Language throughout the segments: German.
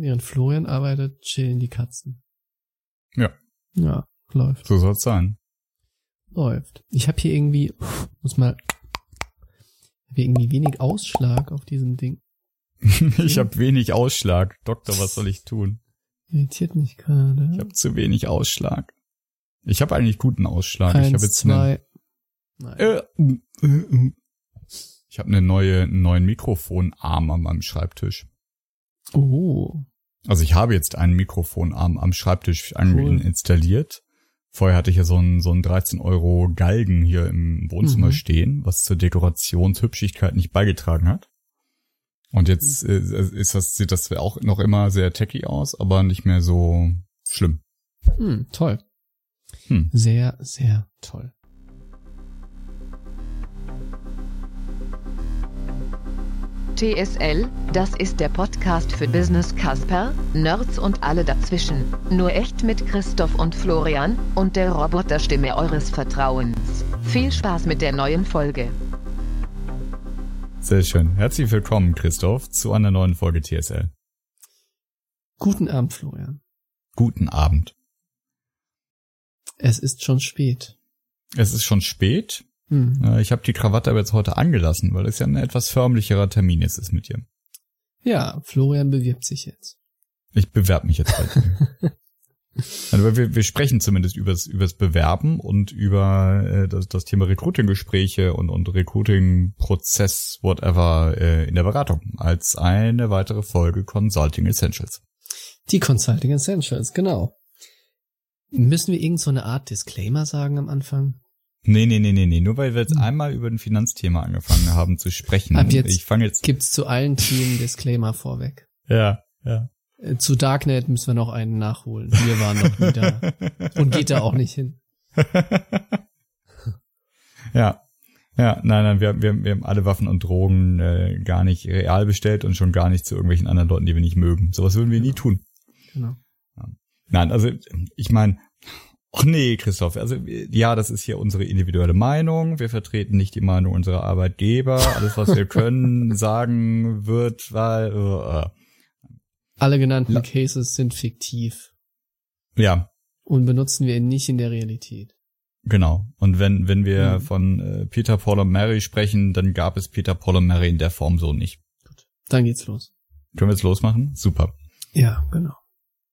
Während Florian arbeitet, chillen die Katzen. Ja. Ja, läuft. So soll's sein. Läuft. Ich habe hier irgendwie, muss mal, hab hier irgendwie wenig Ausschlag auf diesem Ding. ich habe wenig Ausschlag. Doktor, was soll ich tun? Irritiert mich gerade. Ich habe zu wenig Ausschlag. Ich habe eigentlich guten Ausschlag. Eins, ich habe jetzt zwei. Nein. Äh, äh, äh. Ich habe eine neue einen neuen Mikrofonarm an meinem Schreibtisch. Oh. Also ich habe jetzt einen Mikrofonarm am Schreibtisch Cool. installiert. Vorher hatte ich ja so einen, so einen 13 Euro Galgen hier im Wohnzimmer Mhm. stehen, was zur Dekorationshübschigkeit nicht beigetragen hat. Und jetzt Mhm. äh, ist das, sieht das auch noch immer sehr techy aus, aber nicht mehr so schlimm. Hm, toll. Hm. Sehr, sehr toll. TSL, das ist der Podcast für Business Casper, Nerds und alle dazwischen. Nur echt mit Christoph und Florian und der Roboterstimme eures Vertrauens. Viel Spaß mit der neuen Folge. Sehr schön. Herzlich willkommen, Christoph, zu einer neuen Folge TSL. Guten Abend, Florian. Guten Abend. Es ist schon spät. Es ist schon spät. Hm. Äh, Ich habe die Krawatte aber jetzt heute angelassen, weil es ja ein etwas förmlicherer Termin ist, ist mit dir. Ja, Florian bewirbt sich jetzt. Ich bewerbe mich jetzt dir. Also wir, wir sprechen zumindest übers, übers Bewerben und über äh, das, das Thema Recruiting-Gespräche und, und Recruiting-Prozess, whatever, äh, in der Beratung als eine weitere Folge Consulting Essentials. Die Consulting Essentials, genau. Müssen wir irgend so eine Art Disclaimer sagen am Anfang? Nee, nee, nee, nee, nee. Nur weil wir jetzt einmal über ein Finanzthema angefangen haben zu sprechen. Ab jetzt ich fange jetzt. Gibt's zu allen Themen Disclaimer vorweg. Ja, ja. Äh, Zu Darknet müssen wir noch einen nachholen. Wir waren noch nie da. Und geht da auch nicht hin. Ja. Ja, nein, nein, wir, wir, wir haben alle Waffen und Drogen äh, gar nicht real bestellt und schon gar nicht zu irgendwelchen anderen Leuten, die wir nicht mögen. Sowas würden wir nie tun. Genau. Nein, also ich meine, ach nee, Christoph, also ja, das ist hier unsere individuelle Meinung. Wir vertreten nicht die Meinung unserer Arbeitgeber. Alles, was wir können, sagen wird, weil äh. Alle genannten La- Cases sind fiktiv ja, und benutzen wir nicht in der Realität. genau. Und wenn wenn wir Mhm. von äh, Peter Paul und Mary sprechen, dann gab es Peter Paul und Mary in der Form so nicht. Dann geht's los. Können wir jetzt losmachen? Super. Ja, genau.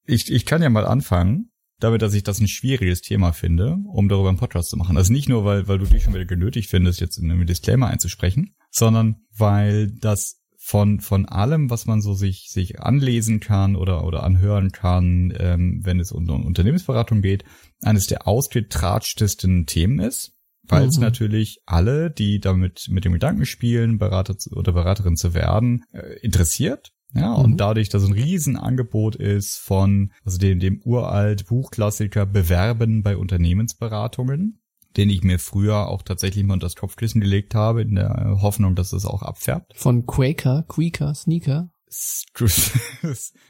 Ich, ich kann ja mal anfangen, damit, dass ich das ein schwieriges Thema finde, um darüber einen Podcast zu machen. Also nicht nur, weil, weil du dich schon wieder genötigt findest, jetzt in einem Disclaimer einzusprechen, sondern weil das von, von allem, was man so sich, sich anlesen kann oder, oder anhören kann, ähm, wenn es um, um Unternehmensberatung geht, eines der ausgetratschtesten Themen ist, weil es Mhm. natürlich alle, die damit mit dem Gedanken spielen, Berater zu, oder Beraterin zu werden, äh, interessiert. Ja, Mhm. und dadurch, dass ein Riesenangebot ist von, also dem, dem uralt Buchklassiker Bewerben bei Unternehmensberatungen, den ich mir früher auch tatsächlich mal unter das Kopfkissen gelegt habe, in der Hoffnung, dass es auch abfärbt. Von Quaker, Quaker, Sneaker.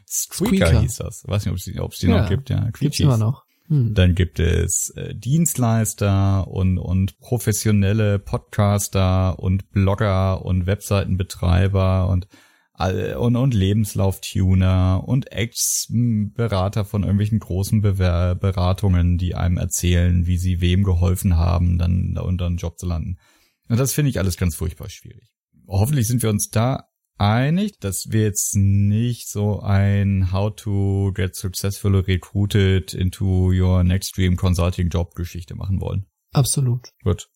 Squeaker hieß das. Weiß nicht, ob es die, ob es die Ja, noch gibt. Ja, Gibt's immer noch. Hm. Dann gibt es äh, Dienstleister und, und professionelle Podcaster und Blogger und Webseitenbetreiber und und, und Lebenslauftuner und Ex-Berater von irgendwelchen großen Bewer Beratungen, die einem erzählen, wie sie wem geholfen haben, dann da unter einen Job zu landen. Und das finde ich alles ganz furchtbar schwierig. Hoffentlich sind wir uns da einig, dass wir jetzt nicht so ein How to get successfully recruited into your next dream consulting Job Geschichte machen wollen. Absolut. Gut.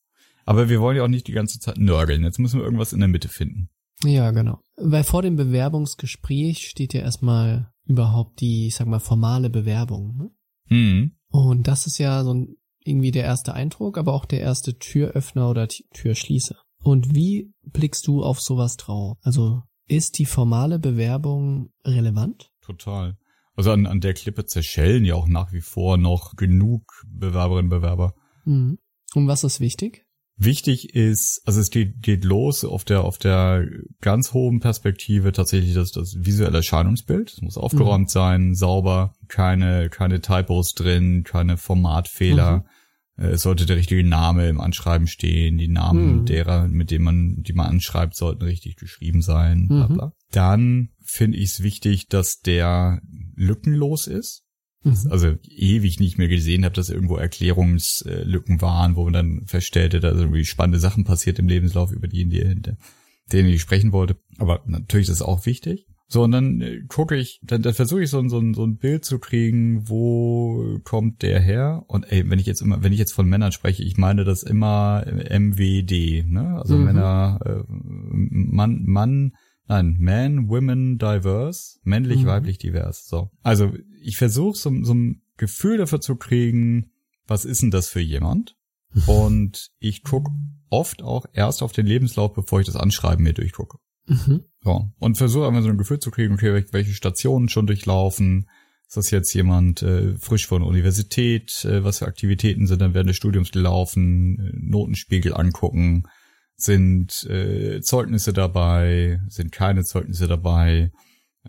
Aber wir wollen ja auch nicht die ganze Zeit nörgeln. Jetzt müssen wir irgendwas in der Mitte finden. Ja, genau. Weil vor dem Bewerbungsgespräch steht ja erstmal überhaupt die, ich sag mal, formale Bewerbung. Ne? Hm. Und das ist ja so ein, irgendwie der erste Eindruck, aber auch der erste Türöffner oder Türschließer. Und wie blickst du auf sowas drauf? Also ist die formale Bewerbung relevant? Total. Also an, an der Klippe zerschellen ja auch nach wie vor noch genug Bewerberinnen und Bewerber. Mhm. Und was ist wichtig? Wichtig ist, also es geht, geht los auf der, auf der ganz hohen Perspektive tatsächlich das, das visuelle Erscheinungsbild. Es muss aufgeräumt sein, sauber, keine, keine Typos drin, keine Formatfehler. Äh, Es sollte der richtige Name im Anschreiben stehen, die Namen Mhm. derer, mit denen man, die man anschreibt, sollten richtig geschrieben sein, bla Mhm. bla. Dann finde ich es wichtig, dass der lückenlos ist. Mhm. Also ewig nicht mehr gesehen habe, dass irgendwo Erklärungslücken waren, wo man dann feststellte, dass irgendwie spannende Sachen passiert im Lebenslauf, über die, die denen ich sprechen wollte. Aber natürlich ist das auch wichtig. So, und dann äh, gucke ich, dann, dann versuche ich so, ein so, ein so ein Bild zu kriegen, wo kommt der her? Und ey, wenn ich jetzt immer, wenn ich jetzt von Männern spreche, ich meine das immer MWD, ne? Also Mhm. Männer, äh, Mann, Mann, nein, Man, Women, Diverse, männlich, Mhm. weiblich, divers. So. Also ich versuche so, so ein Gefühl dafür zu kriegen, was ist denn das für jemand? Und ich gucke oft auch erst auf den Lebenslauf, bevor ich das Anschreiben mir durchgucke. Mhm. So. Und versuche einfach so ein Gefühl zu kriegen, okay, welche- Stationen schon durchlaufen. Ist das jetzt jemand äh, frisch von der Universität? Äh, was für Aktivitäten sind dann während des Studiums gelaufen? Äh, Notenspiegel angucken. Sind äh, Zeugnisse dabei? Sind keine Zeugnisse dabei?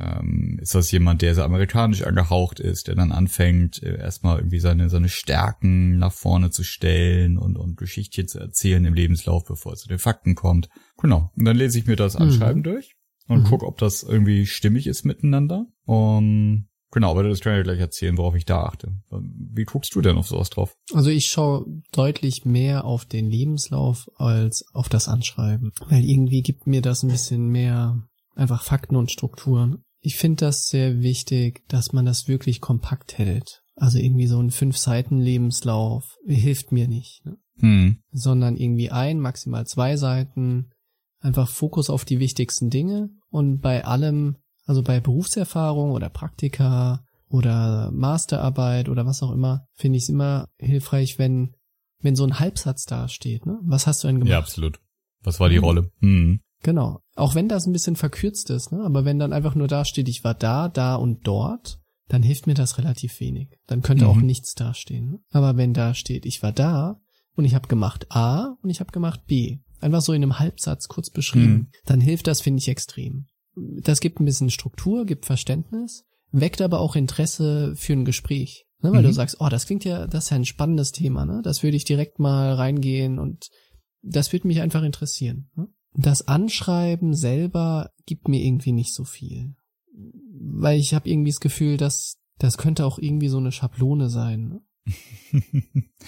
Ähm, ist das jemand, der sehr amerikanisch angehaucht ist, der dann anfängt, äh, erstmal irgendwie seine, seine Stärken nach vorne zu stellen und, und Geschichtchen zu erzählen im Lebenslauf, bevor es zu den Fakten kommt? Genau. Und dann lese ich mir das Mhm. Anschreiben durch und Mhm. guck, ob das irgendwie stimmig ist miteinander. Und genau, aber das kann ich gleich erzählen, worauf ich da achte. Wie guckst du denn auf sowas drauf? Also ich schaue deutlich mehr auf den Lebenslauf als auf das Anschreiben, weil irgendwie gibt mir das ein bisschen mehr einfach Fakten und Strukturen. Ich finde das sehr wichtig, dass man das wirklich kompakt hält. Also irgendwie so ein fünf Seiten Lebenslauf hilft mir nicht, ne? Hm. sondern irgendwie ein, maximal zwei Seiten, einfach Fokus auf die wichtigsten Dinge und bei allem, also bei Berufserfahrung oder Praktika oder Masterarbeit oder was auch immer, finde ich es immer hilfreich, wenn, wenn so ein Halbsatz da steht, ne? Was hast du denn gemacht? Ja, absolut. Was war die Mhm. Rolle? Hm. Genau. Auch wenn das ein bisschen verkürzt ist, ne? Aber wenn dann einfach nur da steht, ich war da, da und dort, dann hilft mir das relativ wenig. Dann könnte auch Mhm. nichts dastehen. Ne? Aber wenn da steht, ich war da und ich habe gemacht A und ich habe gemacht B, einfach so in einem Halbsatz kurz beschrieben, Mhm. dann hilft das, finde ich, extrem. Das gibt ein bisschen Struktur, gibt Verständnis, weckt aber auch Interesse für ein Gespräch. Ne? Weil Mhm. du sagst, oh, das klingt ja, das ist ja ein spannendes Thema, ne? Das würde ich direkt mal reingehen und das würde mich einfach interessieren. Ne? Das Anschreiben selber gibt mir irgendwie nicht so viel. Weil ich habe irgendwie das Gefühl, dass das könnte auch irgendwie so eine Schablone sein.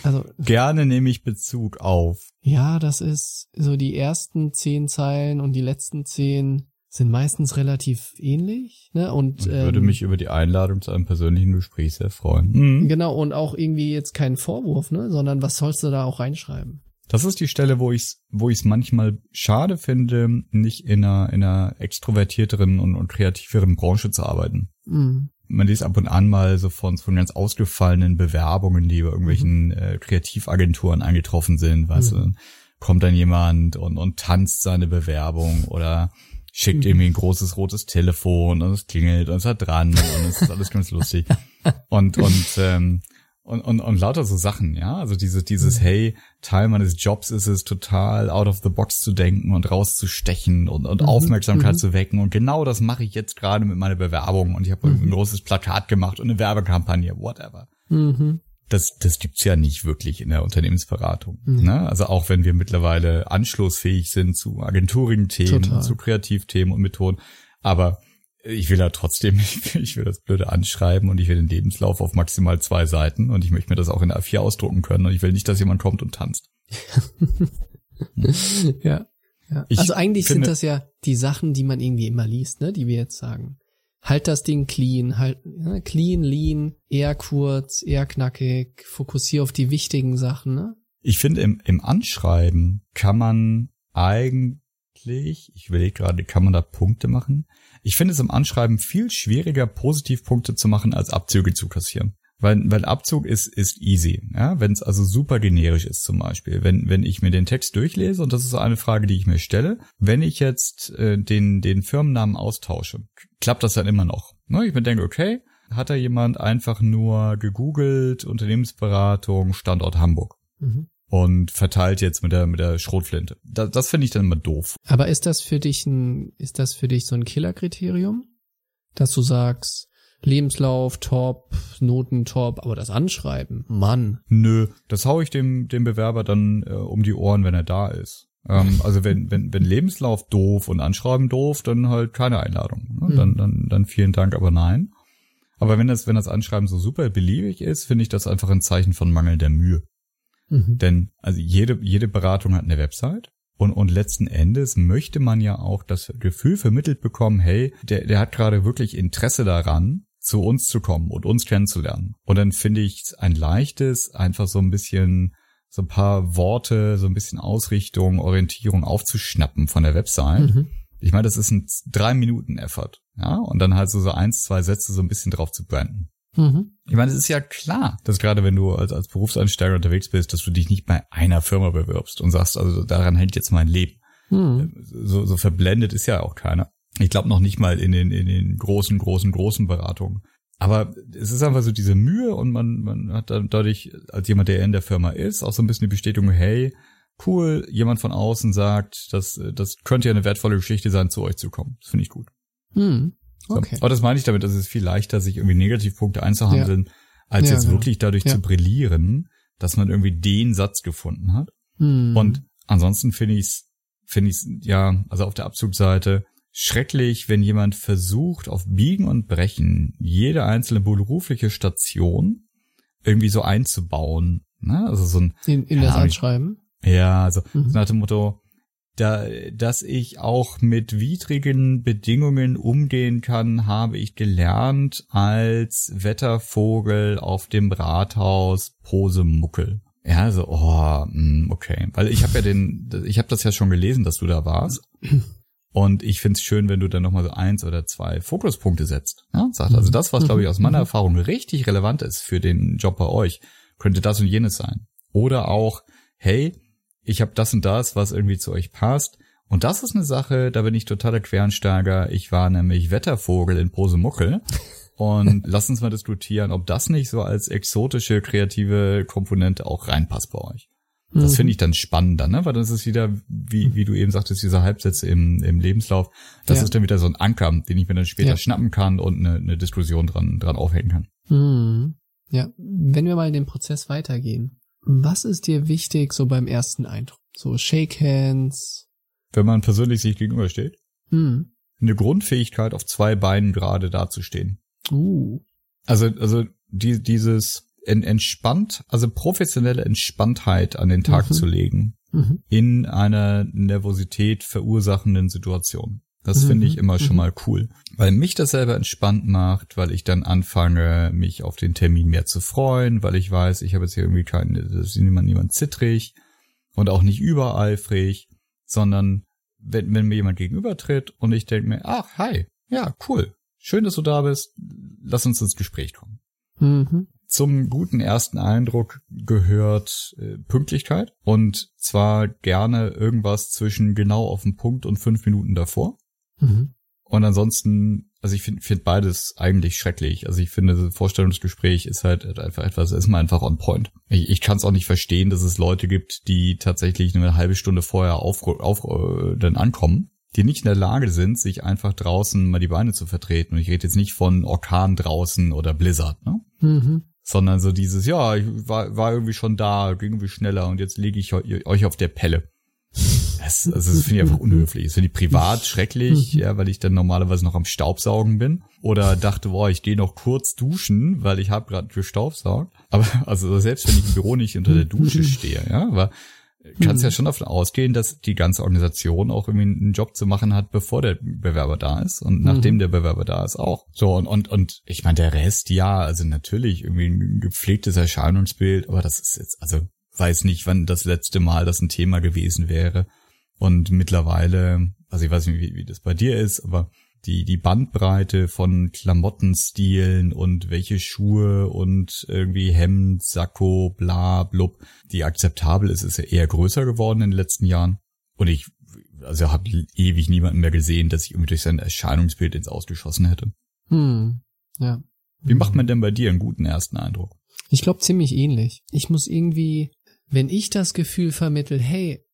Also Gerne nehme ich Bezug auf. ja, das ist so die ersten zehn Zeilen und die letzten zehn sind meistens relativ ähnlich. Ne? Und Ich würde ähm, mich über die Einladung zu einem persönlichen Gespräch sehr freuen. Mhm. genau und auch irgendwie jetzt kein Vorwurf, ne? Sondern was sollst du da auch reinschreiben? Das ist die Stelle, wo ich es wo ich's manchmal schade finde, nicht in einer, in einer extrovertierteren und, und kreativeren Branche zu arbeiten. Mhm. Man liest ab und an mal so von, von ganz ausgefallenen Bewerbungen, die bei irgendwelchen äh, Kreativagenturen eingetroffen sind, weißt Mhm. du, kommt dann jemand und, und tanzt seine Bewerbung oder schickt Mhm. irgendwie ein großes rotes Telefon und es klingelt und es hat dran und es ist alles ganz lustig. Und, und, ähm, und, und, und lauter so Sachen, ja. Also diese, dieses, Mhm. hey, Teil meines Jobs ist es, total out of the box zu denken und rauszustechen und, und Mhm, Aufmerksamkeit mhm. zu wecken. Und genau das mache ich jetzt gerade mit meiner Bewerbung. Und ich habe Mhm. ein großes Plakat gemacht und eine Werbekampagne, whatever. Mhm. Das, das gibt's ja nicht wirklich in der Unternehmensberatung. Nee. Ne? Also auch wenn wir mittlerweile anschlussfähig sind zu agenturigen Themen, Total. zu Kreativthemen und Methoden. Aber ich will ja trotzdem, ich will das blöde anschreiben und ich will den Lebenslauf auf maximal zwei Seiten und ich möchte mir das auch in A4 ausdrucken können und ich will nicht, dass jemand kommt und tanzt. ja. ja. Ich also eigentlich finde- sind das ja die Sachen, die man irgendwie immer liest, ne, die wir jetzt sagen. Halt das Ding clean, halt ne, clean, lean, eher kurz, eher knackig, fokussier auf die wichtigen Sachen, ne? Ich finde, im, im Anschreiben kann man eigentlich, ich überlege gerade, kann man da Punkte machen? Ich finde es im Anschreiben viel schwieriger, Positivpunkte zu machen, als Abzüge zu kassieren. Weil, weil Abzug ist, ist easy, ja, wenn es also super generisch ist zum Beispiel. Wenn, wenn ich mir den Text durchlese, und das ist eine Frage, die ich mir stelle, wenn ich jetzt äh, den, den Firmennamen austausche, klappt das dann immer noch. Ne? Ich mir denke, okay, hat da jemand einfach nur gegoogelt, Unternehmensberatung, Standort Hamburg Mhm. Und verteilt jetzt mit der mit der Schrotflinte. Das, das finde ich dann immer doof. Aber ist das für dich ein, ist das für dich so ein Killerkriterium? Dass du sagst, Lebenslauf top, Noten top, aber das Anschreiben, Mann. Nö, das hau ich dem dem Bewerber dann äh, um die Ohren, wenn er da ist. Ähm, also wenn, wenn, wenn Lebenslauf doof und Anschreiben doof, dann halt keine Einladung. Ne? Mhm. Dann, dann, dann vielen Dank, aber nein. Aber wenn das, wenn das Anschreiben so super beliebig ist, finde ich das einfach ein Zeichen von mangelnder Mühe. Mhm. Denn also jede, jede Beratung hat eine Website. Und, und letzten Endes möchte man ja auch das Gefühl vermittelt bekommen, hey, der, der hat gerade wirklich Interesse daran, zu uns zu kommen und uns kennenzulernen. Und dann finde ich es ein leichtes, einfach so ein bisschen so ein paar Worte, so ein bisschen Ausrichtung, Orientierung aufzuschnappen von der Website. Mhm. Ich meine, das ist ein drei Minuten Effort, ja, und dann halt so so eins, zwei Sätze so ein bisschen drauf zu branden. Mhm. Ich meine, es ist ja klar, dass gerade wenn du als, als Berufseinsteiger unterwegs bist, dass du dich nicht bei einer Firma bewirbst und sagst, also daran hängt jetzt mein Leben. Mhm. So, so verblendet ist ja auch keiner. Ich glaube noch nicht mal in den, in den großen, großen, großen Beratungen. Aber es ist einfach so diese Mühe und man, man hat dann dadurch, als jemand, der in der Firma ist, auch so ein bisschen die Bestätigung, hey, cool, jemand von außen sagt, dass das könnte ja eine wertvolle Geschichte sein, zu euch zu kommen. Das finde ich gut. Mhm. So. Okay. Aber das meine ich damit, dass es viel leichter, sich irgendwie Negativpunkte einzuhandeln, als Ja, jetzt genau. wirklich dadurch Ja. zu brillieren, dass man irgendwie den Satz gefunden hat. Mhm. Und ansonsten finde ich es, finde ich ja, also auf der Abzugsseite schrecklich, wenn jemand versucht, auf Biegen und Brechen jede einzelne berufliche Station irgendwie so einzubauen. Ne? Also so ein, in, in Ja, das Anschreiben. ja, also Mhm. nach dem Motto, da, dass ich auch mit widrigen Bedingungen umgehen kann, habe ich gelernt als Wettervogel auf dem Rathaus Posemuckel. Ja, so, oh, mm, okay. Weil ich habe ja den, ich habe das ja schon gelesen, dass du da warst. Und ich find's schön, wenn du dann nochmal so eins oder zwei Fokuspunkte setzt. Ja, sagt, also das, was, glaube ich, aus meiner Mhm. Erfahrung richtig relevant ist für den Job bei euch, könnte das und jenes sein. Oder auch, hey, ich habe das und das, was irgendwie zu euch passt. Und das ist eine Sache, da bin ich totaler Quereinsteiger. Ich war nämlich Wettervogel in Posemuckel. Und lass uns mal diskutieren, ob das nicht so als exotische, kreative Komponente auch reinpasst bei euch. Das Mhm. finde ich dann spannender, ne? Weil das ist wieder, wie, wie du eben sagtest, diese Halbsätze im, im Lebenslauf. Das Ja. ist dann wieder so ein Anker, den ich mir dann später Ja. schnappen kann und eine, eine Diskussion dran, dran aufhängen kann. Mhm. Ja, wenn wir mal in den Prozess weitergehen. Was ist dir wichtig so beim ersten Eindruck? So Shake Hands. Wenn man persönlich sich gegenübersteht, Hm. eine Grundfähigkeit auf zwei Beinen gerade dazustehen. Uh. Also, also die, dieses en, entspannt, also professionelle Entspanntheit an den Tag Mhm. zu legen Mhm. in einer Nervosität verursachenden Situation. Das Mhm. finde ich immer schon Mhm. mal cool. Weil mich das selber entspannt macht, weil ich dann anfange, mich auf den Termin mehr zu freuen, weil ich weiß, ich habe jetzt hier irgendwie keinen, das ist niemand, niemand zittrig und auch nicht übereifrig, sondern wenn, wenn mir jemand gegenübertritt und ich denke mir, ach, hi, ja, cool, schön, dass du da bist, lass uns ins Gespräch kommen. Mhm. Zum guten ersten Eindruck gehört äh, Pünktlichkeit und zwar gerne irgendwas zwischen genau auf den Punkt und fünf Minuten davor. Mhm. Und ansonsten, also ich finde find beides eigentlich schrecklich. Also ich finde, das Vorstellungsgespräch ist halt einfach etwas, ist mal einfach on point. Ich, ich kann es auch nicht verstehen, dass es Leute gibt, die tatsächlich nur eine halbe Stunde vorher auf, auf äh, dann ankommen, die nicht in der Lage sind, sich einfach draußen mal die Beine zu vertreten. Und ich rede jetzt nicht von Orkan draußen oder Blizzard, ne? Mhm. sondern so dieses, ja, ich war, war irgendwie schon da, ging irgendwie schneller und jetzt lege ich eu- euch auf der Pelle. Das, also das finde ich einfach unhöflich. Das finde ich privat schrecklich, ja, weil ich dann normalerweise noch am Staubsaugen bin. Oder dachte, boah, ich gehe noch kurz duschen, weil ich habe gerade gestaubsaugt. Aber also selbst wenn ich im Büro nicht unter der Dusche stehe, ja, aber kannst ja schon davon ausgehen, dass die ganze Organisation auch irgendwie einen Job zu machen hat, bevor der Bewerber da ist und nachdem der Bewerber da ist auch. So und und und ich meine der Rest ja, also natürlich irgendwie ein gepflegtes Erscheinungsbild, aber das ist jetzt also weiß nicht, wann das letzte Mal das ein Thema gewesen wäre und mittlerweile, also ich weiß nicht, wie, wie das bei dir ist, aber die, die Bandbreite von Klamottenstilen und welche Schuhe und irgendwie Hemd, Sakko, bla, blub, die akzeptabel ist, ist ja eher größer geworden in den letzten Jahren. Und ich, also habe ewig niemanden mehr gesehen, dass ich irgendwie durch sein Erscheinungsbild ins Ausgeschossen hätte. Hm. Ja. Wie macht man denn bei dir einen guten ersten Eindruck? Ich glaube ziemlich ähnlich. Ich muss irgendwie, wenn ich das Gefühl vermittel, hey,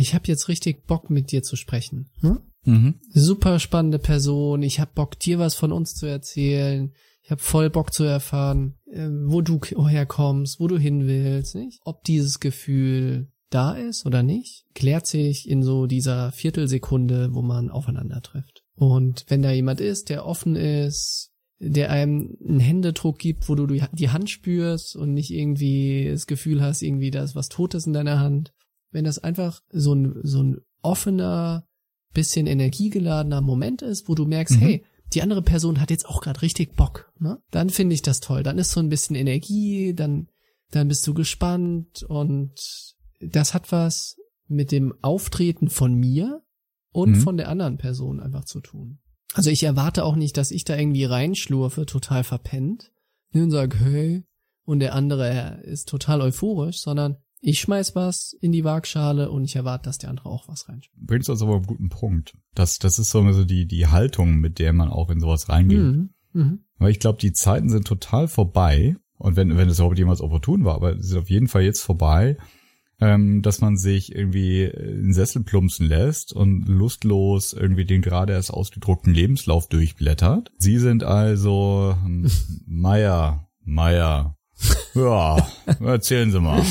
ich habe jetzt richtig Bock mit dir zu sprechen. Hm? Mhm. Super spannende Person, ich hab Bock dir was von uns zu erzählen. Ich hab voll Bock zu erfahren, äh, wo du herkommst, wo du hin willst, nicht? Ob dieses Gefühl da ist oder nicht, klärt sich in so dieser Viertelsekunde, wo man aufeinander trifft. Und wenn da jemand ist, der offen ist, der einem einen Händedruck gibt, wo du die Hand spürst und nicht irgendwie das Gefühl hast, irgendwie da ist was Totes in deiner Hand. Wenn das einfach so ein, so ein offener, bisschen energiegeladener Moment ist, wo du merkst, mhm. hey, die andere Person hat jetzt auch gerade richtig Bock, ne? Dann finde ich das toll. Dann ist so ein bisschen Energie, dann, dann bist du gespannt und das hat was mit dem Auftreten von mir und mhm. von der anderen Person einfach zu tun. Also ich erwarte auch nicht, dass ich da irgendwie reinschlurfe, total verpennt, und sag, hey, und der andere ist total euphorisch, sondern ich schmeiß was in die Waagschale und ich erwarte, dass der andere auch was reinschmeißt. Bringst du uns aber einen guten Punkt. Das, das ist so die, die Haltung, mit der man auch in sowas reingeht. Mhm. Mhm. Weil ich glaube, die Zeiten sind total vorbei. Und wenn, wenn es überhaupt jemals opportun war, aber sie sind auf jeden Fall jetzt vorbei, ähm, dass man sich irgendwie in Sessel plumpsen lässt und lustlos irgendwie den gerade erst ausgedruckten Lebenslauf durchblättert. Sie sind also hm, Meier, Meier. Ja, erzählen Sie mal.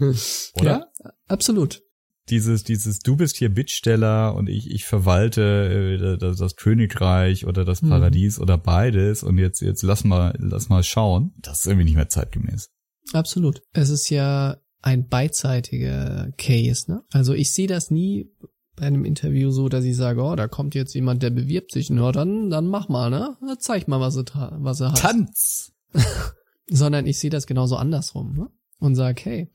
Oder? Ja, absolut. Dieses, dieses, du bist hier Bittsteller und ich, ich verwalte äh, das, das Königreich oder das mhm. Paradies mhm. oder beides und jetzt, jetzt lass mal, lass mal schauen. Das ist irgendwie nicht mehr zeitgemäß. Absolut. Es ist ja ein beidseitiger Case, ne? Also ich sehe das nie bei einem Interview so, dass ich sage, oh, da kommt jetzt jemand, der bewirbt sich, na, dann, dann mach mal, ne? Zeig mal, was er, was er hat. Tanz! Sondern ich sehe das genauso andersrum, ne? Und sag, hey,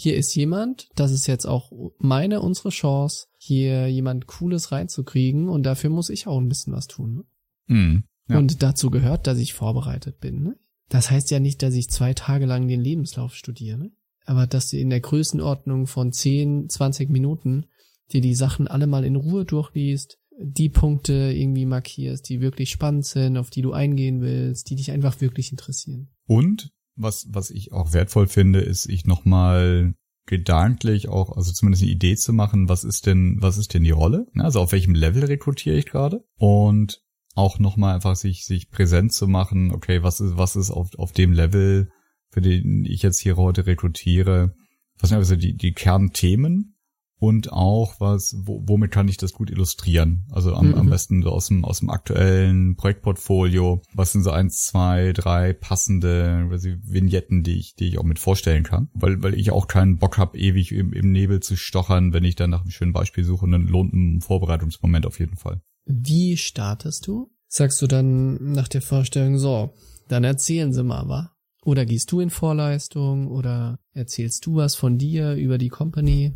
hier ist jemand, das ist jetzt auch meine, unsere Chance, hier jemand Cooles reinzukriegen und dafür muss ich auch ein bisschen was tun, ne? Mm, ja. Und dazu gehört, dass ich vorbereitet bin, ne? Das heißt ja nicht, dass ich zwei Tage lang den Lebenslauf studiere, ne? aber dass du in der Größenordnung von 10, 20 Minuten dir die Sachen alle mal in Ruhe durchliest, die Punkte irgendwie markierst, die wirklich spannend sind, auf die du eingehen willst, die dich einfach wirklich interessieren. Und was, was ich auch wertvoll finde, ist, ich nochmal gedanklich auch, also zumindest eine Idee zu machen, was ist denn, was ist denn die Rolle? Also auf welchem Level rekrutiere ich gerade? Und auch nochmal einfach sich, sich präsent zu machen, okay, was ist, was ist auf, auf dem Level für den ich jetzt hier heute rekrutiere, was sind also die, die Kernthemen und auch was, wo, womit kann ich das gut illustrieren? Also am, mhm. am besten so aus dem, aus dem aktuellen Projektportfolio. Was sind so eins, zwei, drei passende Vignetten, die ich, die ich auch mit vorstellen kann? Weil, weil ich auch keinen Bock habe, ewig im, im Nebel zu stochern, wenn ich dann nach einem schönen Beispiel suche und dann lohnt ein Vorbereitungsmoment auf jeden Fall. Wie startest du? Sagst du dann nach der Vorstellung so, dann erzählen Sie mal, wa? Oder gehst du in Vorleistung oder erzählst du was von dir über die Company?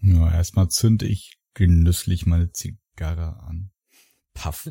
Ja, erstmal zünde ich genüsslich meine Zigarre an. Paff.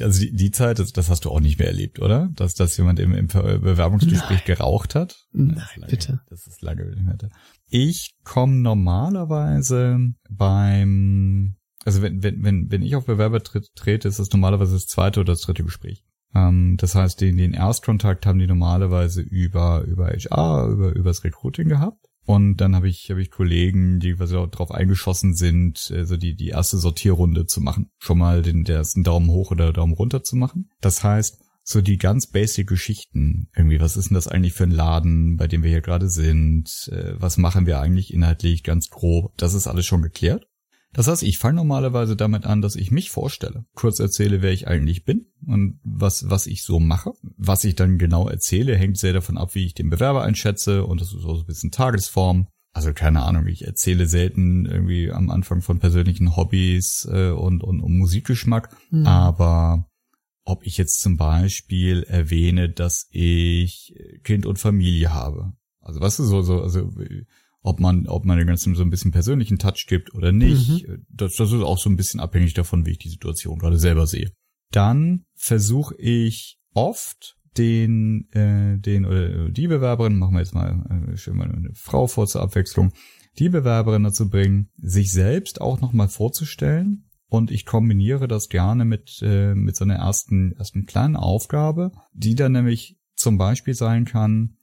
also die, die Zeit, das, das, hast du auch nicht mehr erlebt, oder? Dass, dass jemand im, im Bewerbungsgespräch Nein. geraucht hat? Nein, lange, bitte. Das ist lange nicht Ich komme normalerweise beim, also wenn, wenn, wenn, wenn ich auf Bewerber trete, ist das normalerweise das zweite oder das dritte Gespräch. Ähm, das heißt, den, den Erstkontakt haben die normalerweise über, über HR, über, übers Recruiting gehabt. Und dann habe ich, habe ich Kollegen, die quasi drauf eingeschossen sind, also die, die erste Sortierrunde zu machen. Schon mal den, den ersten Daumen hoch oder Daumen runter zu machen. Das heißt, so die ganz basic Geschichten. Irgendwie, was ist denn das eigentlich für ein Laden, bei dem wir hier gerade sind? Äh, was machen wir eigentlich inhaltlich ganz grob? Das ist alles schon geklärt. Das heißt, ich fange normalerweise damit an, dass ich mich vorstelle, kurz erzähle, wer ich eigentlich bin und was, was ich so mache. Was ich dann genau erzähle, hängt sehr davon ab, wie ich den Bewerber einschätze und das ist auch so ein bisschen Tagesform. Also keine Ahnung, ich erzähle selten irgendwie am Anfang von persönlichen Hobbys äh, und, und um Musikgeschmack, mhm. aber ob ich jetzt zum Beispiel erwähne, dass ich Kind und Familie habe. Also was ist so, so, also ob man, ob man dem Ganzen so ein bisschen persönlichen Touch gibt oder nicht. Mhm. Das, das ist auch so ein bisschen abhängig davon, wie ich die Situation gerade selber sehe. Dann versuche ich oft den, äh, den oder die Bewerberin, machen wir jetzt mal, äh, schön mal eine Frau vor zur Abwechslung, die Bewerberin dazu bringen, sich selbst auch nochmal vorzustellen. Und ich kombiniere das gerne mit, äh, mit so einer ersten, ersten kleinen Aufgabe, die dann nämlich zum Beispiel sein kann,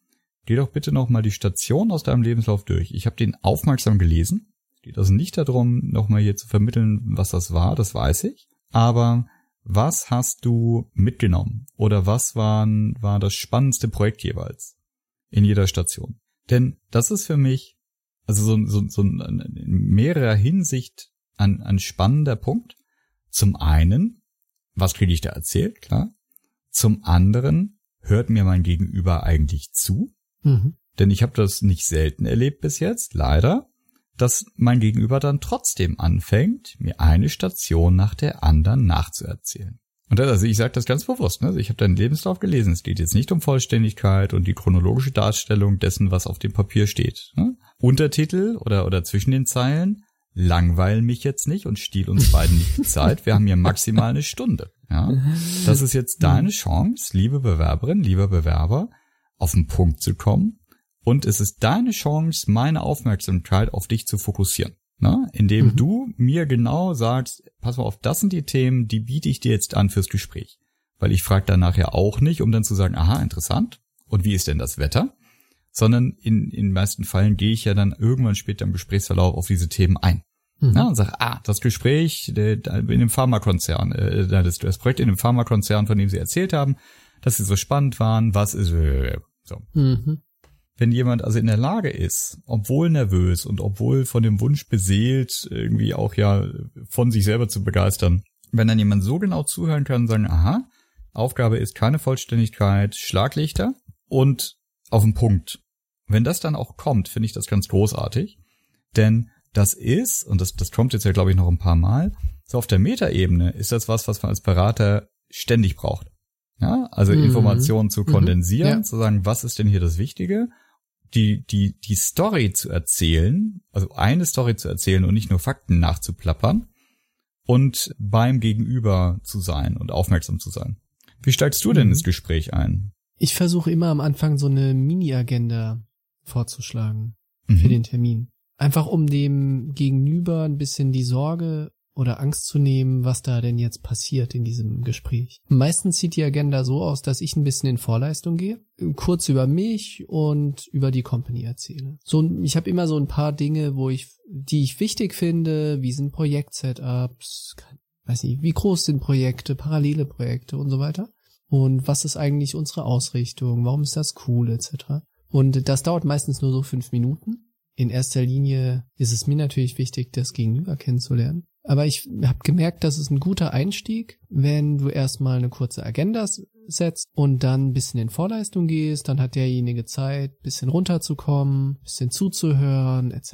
Geh doch bitte nochmal die Station aus deinem Lebenslauf durch. Ich habe den aufmerksam gelesen. Es geht also nicht darum, nochmal hier zu vermitteln, was das war, das weiß ich. Aber was hast du mitgenommen? Oder was waren, war das spannendste Projekt jeweils? In jeder Station. Denn das ist für mich also so, so, so in mehrerer Hinsicht ein, ein spannender Punkt. Zum einen, was kriege ich da erzählt, klar. Zum anderen, hört mir mein Gegenüber eigentlich zu? Mhm. Denn ich habe das nicht selten erlebt bis jetzt, leider, dass mein Gegenüber dann trotzdem anfängt, mir eine Station nach der anderen nachzuerzählen. Und das, also ich sage das ganz bewusst, ne? Also ich habe deinen Lebenslauf gelesen. Es geht jetzt nicht um Vollständigkeit und die chronologische Darstellung dessen, was auf dem Papier steht. Ne? Untertitel oder, oder zwischen den Zeilen langweilen mich jetzt nicht und stiehl uns beiden nicht die Zeit. Wir haben hier maximal eine Stunde. Ja? Das ist jetzt deine Chance, liebe Bewerberin, lieber Bewerber, auf den Punkt zu kommen. Und es ist deine Chance, meine Aufmerksamkeit auf dich zu fokussieren. Ne? Indem mhm. du mir genau sagst, pass mal auf, das sind die Themen, die biete ich dir jetzt an fürs Gespräch. Weil ich frage danach ja auch nicht, um dann zu sagen, aha, interessant. Und wie ist denn das Wetter? Sondern in, in meisten Fällen gehe ich ja dann irgendwann später im Gesprächsverlauf auf diese Themen ein. Mhm. Na, und sage, ah, das Gespräch in dem Pharmakonzern, äh, das, das Projekt in dem Pharmakonzern, von dem Sie erzählt haben, dass Sie so spannend waren, was ist, äh, so. Mhm wenn jemand also in der Lage ist, obwohl nervös und obwohl von dem Wunsch beseelt, irgendwie auch ja von sich selber zu begeistern, wenn dann jemand so genau zuhören kann und sagen, aha, Aufgabe ist keine Vollständigkeit, Schlaglichter und auf den Punkt. Wenn das dann auch kommt, finde ich das ganz großartig, denn das ist, und das, das kommt jetzt ja glaube ich noch ein paar Mal, so auf der Metaebene ist das was, was man als Berater ständig braucht. Ja, also mhm. Informationen zu mhm. kondensieren, mhm. ja. zu sagen, was ist denn hier das Wichtige die, die, die Story zu erzählen, also eine Story zu erzählen und nicht nur Fakten nachzuplappern und beim Gegenüber zu sein und aufmerksam zu sein. Wie steigst du denn mhm. ins Gespräch ein? Ich versuche immer am Anfang so eine Mini-Agenda vorzuschlagen mhm. für den Termin. Einfach um dem Gegenüber ein bisschen die Sorge oder Angst zu nehmen, was da denn jetzt passiert in diesem Gespräch. Meistens sieht die Agenda so aus, dass ich ein bisschen in Vorleistung gehe, kurz über mich und über die Company erzähle. So, ich habe immer so ein paar Dinge, wo ich, die ich wichtig finde, wie sind Projektsetups, weiß nicht, wie groß sind Projekte, parallele Projekte und so weiter. Und was ist eigentlich unsere Ausrichtung? Warum ist das cool, etc. Und das dauert meistens nur so fünf Minuten. In erster Linie ist es mir natürlich wichtig, das Gegenüber kennenzulernen. Aber ich habe gemerkt, das ist ein guter Einstieg, wenn du erstmal eine kurze Agenda setzt und dann ein bisschen in Vorleistung gehst, dann hat derjenige Zeit, bisschen runterzukommen, bisschen zuzuhören, etc.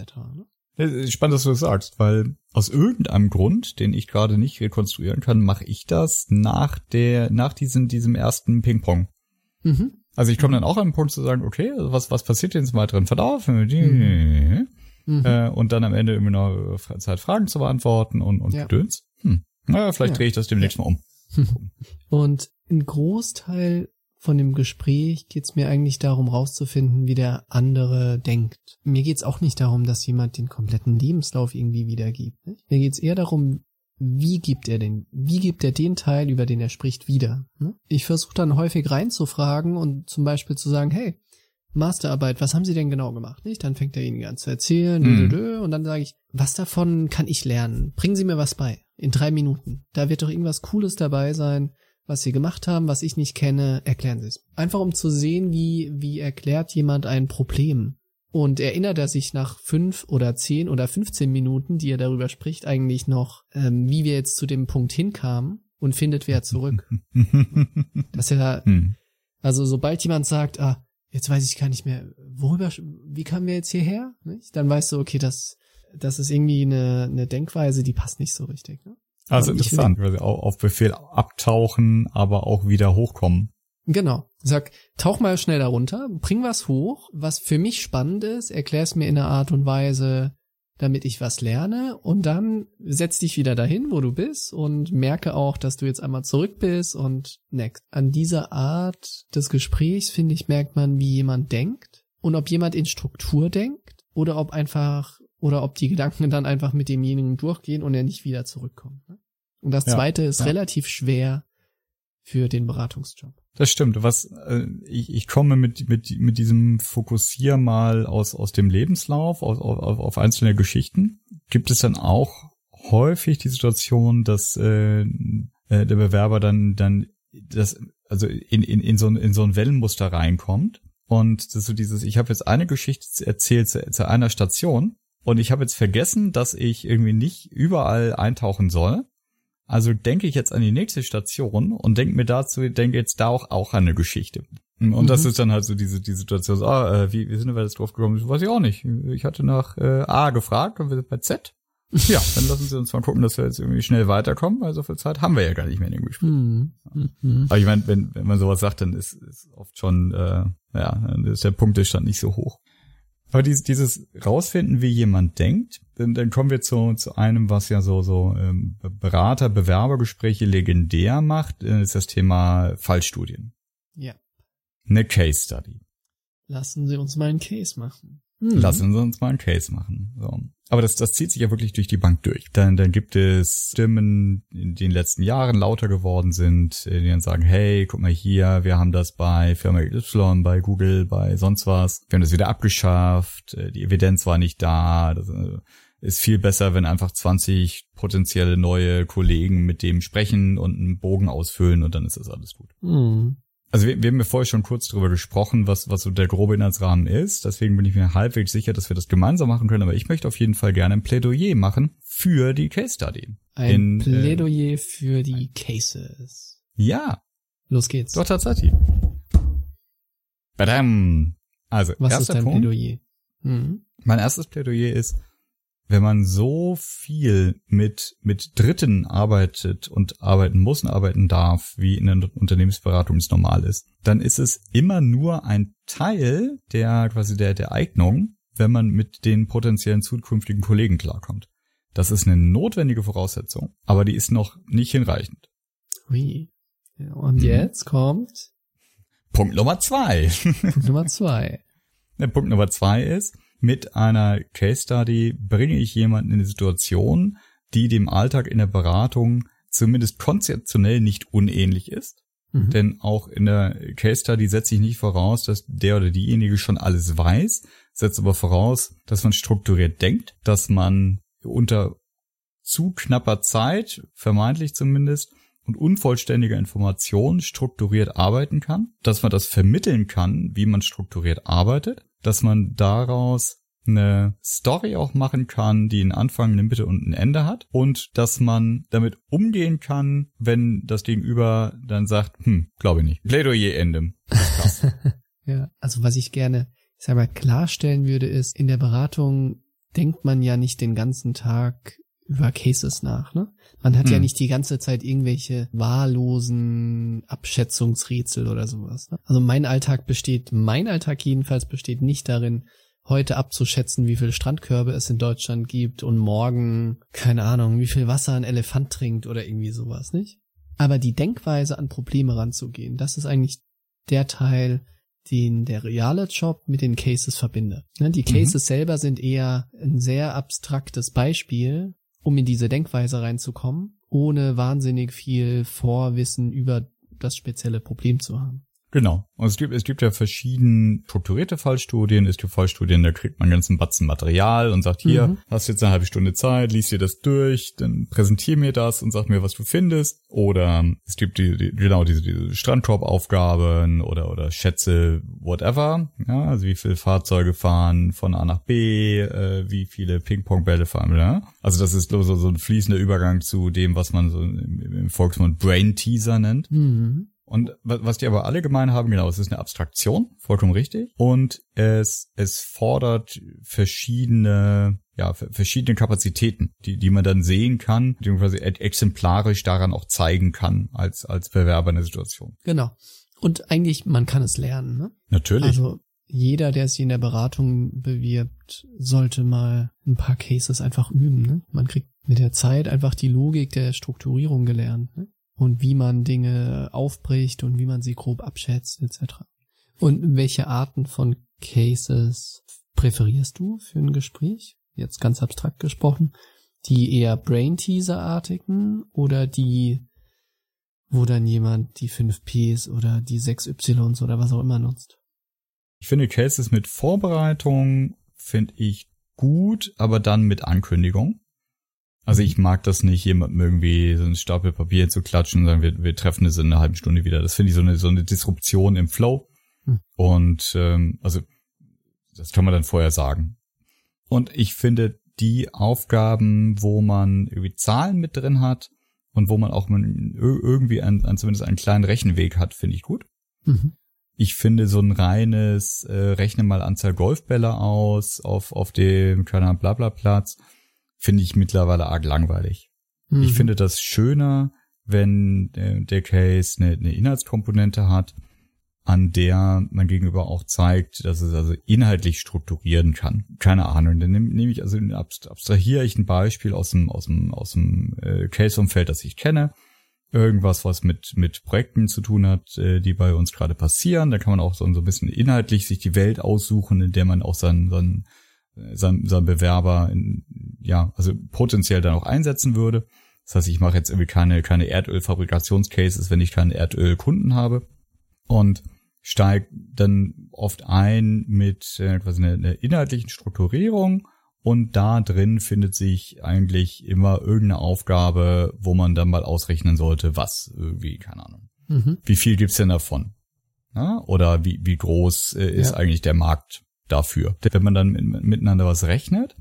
Ne? Spannend, dass du das sagst, weil aus irgendeinem Grund, den ich gerade nicht rekonstruieren kann, mache ich das nach der, nach diesem, diesem ersten Ping-Pong. Mhm. Also ich komme dann auch an den Punkt zu sagen, okay, was, was passiert jetzt im weiteren Verlauf? Mhm mhm. äh, und dann am Ende immer noch Zeit Fragen zu beantworten und, und ja. Gedöns. Hm. Naja, vielleicht ja. drehe ich das demnächst ja. mal um. Und ein Großteil von dem Gespräch geht's mir eigentlich darum, rauszufinden, wie der andere denkt. Mir geht's auch nicht darum, dass jemand den kompletten Lebenslauf irgendwie wiedergibt. Nicht? Mir geht's eher darum, wie gibt er den, wie gibt er den Teil, über den er spricht, wieder. Ne? Ich versuche dann häufig reinzufragen und zum Beispiel zu sagen, hey, Masterarbeit, was haben Sie denn genau gemacht? Nicht? Dann fängt er Ihnen an zu erzählen mhm. und dann sage ich, was davon kann ich lernen? Bringen Sie mir was bei in drei Minuten. Da wird doch irgendwas Cooles dabei sein, was Sie gemacht haben, was ich nicht kenne. Erklären Sie es. Einfach um zu sehen, wie wie erklärt jemand ein Problem. Und erinnert er sich nach fünf oder zehn oder 15 Minuten, die er darüber spricht, eigentlich noch, ähm, wie wir jetzt zu dem Punkt hinkamen und findet wer zurück. das ist ja, hm. also sobald jemand sagt, ah, jetzt weiß ich gar nicht mehr, worüber, wie kamen wir jetzt hierher? Nicht? Dann weißt du, okay, das, das ist irgendwie eine, eine Denkweise, die passt nicht so richtig. Ne? Also interessant, weil sie auch auf Befehl abtauchen, aber auch wieder hochkommen. Genau. Sag, tauch mal schnell darunter, bring was hoch, was für mich spannend ist, erklär es mir in einer Art und Weise, damit ich was lerne und dann setz dich wieder dahin, wo du bist und merke auch, dass du jetzt einmal zurück bist und next. An dieser Art des Gesprächs, finde ich, merkt man, wie jemand denkt und ob jemand in Struktur denkt oder ob einfach oder ob die Gedanken dann einfach mit demjenigen durchgehen und er nicht wieder zurückkommt. Ne? Und das zweite ja, ist ja. relativ schwer für den Beratungsjob. Das stimmt. Was äh, ich, ich komme mit mit mit diesem Fokussier mal aus aus dem Lebenslauf auf, auf, auf einzelne Geschichten. Gibt es dann auch häufig die Situation, dass äh, äh, der Bewerber dann dann das also in in in so ein in so ein Wellenmuster reinkommt Und das ist so dieses, ich habe jetzt eine Geschichte erzählt zu, zu einer Station und ich habe jetzt vergessen, dass ich irgendwie nicht überall eintauchen soll. Also denke ich jetzt an die nächste Station und denke mir dazu, denke jetzt da auch, auch an eine Geschichte. Und mhm. das ist dann halt so diese die Situation, so, ah, äh, wie, wie sind wir jetzt drauf gekommen? Weiß ich auch nicht. Ich hatte nach äh, A gefragt und wir sind bei Z. Ja, dann lassen Sie uns mal gucken, dass wir jetzt irgendwie schnell weiterkommen, weil so viel Zeit haben wir ja gar nicht mehr in dem Gespräch. Mhm. Mhm. Aber ich meine, wenn, wenn man sowas sagt, dann ist, ist oft schon, äh, ja, dann ist der Punktestand nicht so hoch. Aber dieses, dieses rausfinden, wie jemand denkt, dann, dann kommen wir zu, zu einem, was ja so, so ähm, Berater, Bewerbergespräche legendär macht, äh, ist das Thema Fallstudien. Ja. Eine Case Study. Lassen Sie uns mal einen Case machen. Mhm. Lassen Sie uns mal einen Case machen. So. Aber das, das zieht sich ja wirklich durch die Bank durch. Dann, dann gibt es Stimmen, die in den letzten Jahren lauter geworden sind, die dann sagen, hey, guck mal hier, wir haben das bei Firma Y, bei Google, bei sonst was. Wir haben das wieder abgeschafft, äh, die Evidenz war nicht da. Das äh, ist viel besser, wenn einfach 20 potenzielle neue Kollegen mit dem sprechen und einen Bogen ausfüllen und dann ist das alles gut. Mhm. Also wir, wir haben ja vorher schon kurz drüber gesprochen, was, was so der grobe Inhaltsrahmen ist. Deswegen bin ich mir halbwegs sicher, dass wir das gemeinsam machen können. Aber ich möchte auf jeden Fall gerne ein Plädoyer machen für die Case Study. Ein In, Plädoyer äh, für die Cases. Ja. Los geht's. Doch, tatsächlich. Badam. Also, was erster ist dein Punkt. Plädoyer? Mhm. Mein erstes Plädoyer ist, wenn man so viel mit, mit Dritten arbeitet und arbeiten muss und arbeiten darf, wie in der Unternehmensberatung es normal ist, dann ist es immer nur ein Teil der, quasi der, der Eignung, wenn man mit den potenziellen zukünftigen Kollegen klarkommt. Das ist eine notwendige Voraussetzung, aber die ist noch nicht hinreichend. Ui. Und mhm. jetzt kommt Punkt Nummer zwei. Punkt Nummer zwei. Der Punkt Nummer zwei ist, mit einer Case Study bringe ich jemanden in eine Situation, die dem Alltag in der Beratung zumindest konzeptionell nicht unähnlich ist. Mhm. Denn auch in der Case Study setze ich nicht voraus, dass der oder diejenige schon alles weiß, setze aber voraus, dass man strukturiert denkt, dass man unter zu knapper Zeit, vermeintlich zumindest, und unvollständiger Information strukturiert arbeiten kann, dass man das vermitteln kann, wie man strukturiert arbeitet, dass man daraus eine Story auch machen kann, die einen Anfang, eine Mitte und ein Ende hat und dass man damit umgehen kann, wenn das Gegenüber dann sagt, hm, glaube ich nicht. Plädoyer Ende. ja, also was ich gerne, ich sag mal, klarstellen würde, ist, in der Beratung denkt man ja nicht den ganzen Tag über Cases nach, ne? Man hat hm. ja nicht die ganze Zeit irgendwelche wahllosen Abschätzungsrätsel oder sowas. Ne? Also mein Alltag besteht, mein Alltag jedenfalls besteht nicht darin, heute abzuschätzen, wie viele Strandkörbe es in Deutschland gibt und morgen, keine Ahnung, wie viel Wasser ein Elefant trinkt oder irgendwie sowas, nicht? Aber die Denkweise an Probleme ranzugehen, das ist eigentlich der Teil, den der reale Job mit den Cases verbindet. Ne, die mhm. Cases mhm. selber sind eher ein sehr abstraktes Beispiel, um in diese Denkweise reinzukommen, ohne wahnsinnig viel Vorwissen über das spezielle Problem zu haben. Genau. Und es gibt, es gibt ja verschieden strukturierte Fallstudien. Es gibt Fallstudien, da kriegt man einen ganzen Batzen Material und sagt, hier, mhm. hast jetzt eine halbe Stunde Zeit, liest dir das durch, dann präsentier mir das und sag mir, was du findest. Oder es gibt die, die genau diese, diese Strandkorbaufgaben oder, oder Schätze, whatever. Ja, also wie viele Fahrzeuge fahren von A nach B, äh, wie viele Ping-Pong-Bälle fahren. Ja? Also das ist so, so ein fließender Übergang zu dem, was man so im, im Volksmund Brain Teaser nennt. Mhm. Und was die aber alle gemein haben, genau, es ist eine Abstraktion, vollkommen richtig. Und es, es fordert verschiedene, ja, verschiedene Kapazitäten, die, die man dann sehen kann, man quasi exemplarisch daran auch zeigen kann als, als Bewerber in der Situation. Genau. Und eigentlich, man kann es lernen, ne? Natürlich. Also jeder, der sich in der Beratung bewirbt, sollte mal ein paar Cases einfach üben. Ne? Man kriegt mit der Zeit einfach die Logik der Strukturierung gelernt. Ne? Und wie man Dinge aufbricht und wie man sie grob abschätzt etc. Und welche Arten von Cases präferierst du für ein Gespräch? Jetzt ganz abstrakt gesprochen. Die eher Brain-Teaser-artigen oder die, wo dann jemand die 5 Ps oder die 6 Ys oder was auch immer nutzt? Ich finde Cases mit Vorbereitung finde ich gut, aber dann mit Ankündigung. Also ich mag das nicht, jemandem irgendwie so ein Stapel Papier zu klatschen und sagen, wir, wir treffen es in einer halben Stunde wieder. Das finde ich so eine, so eine Disruption im Flow. Hm. Und ähm, also das kann man dann vorher sagen. Und ich finde die Aufgaben, wo man irgendwie Zahlen mit drin hat und wo man auch irgendwie ein, ein, zumindest einen kleinen Rechenweg hat, finde ich gut. Mhm. Ich finde so ein reines äh, Rechne mal Anzahl Golfbälle aus auf, auf dem, keine Ahnung, Blabla-Platz, finde ich mittlerweile arg langweilig. Mhm. Ich finde das schöner, wenn äh, der Case eine, eine Inhaltskomponente hat, an der man gegenüber auch zeigt, dass es also inhaltlich strukturieren kann. Keine Ahnung. Dann nehme nehm ich also abstrahiere ich ein Beispiel aus dem aus dem aus dem äh, Case-Umfeld, das ich kenne. Irgendwas, was mit mit Projekten zu tun hat, äh, die bei uns gerade passieren. Da kann man auch so, so ein bisschen inhaltlich sich die Welt aussuchen, in der man auch seinen seinen sein, sein Bewerber in, ja also potenziell dann auch einsetzen würde. Das heißt, ich mache jetzt irgendwie keine keine Erdölfabrikationscases, wenn ich keine Erdölkunden habe und steigt dann oft ein mit äh, quasi einer, einer inhaltlichen Strukturierung und da drin findet sich eigentlich immer irgendeine Aufgabe, wo man dann mal ausrechnen sollte, was irgendwie, keine Ahnung. Mhm. Wie viel gibt's denn davon? Ja? Oder wie, wie groß äh, ist ja. eigentlich der Markt dafür? Wenn man dann miteinander was rechnet,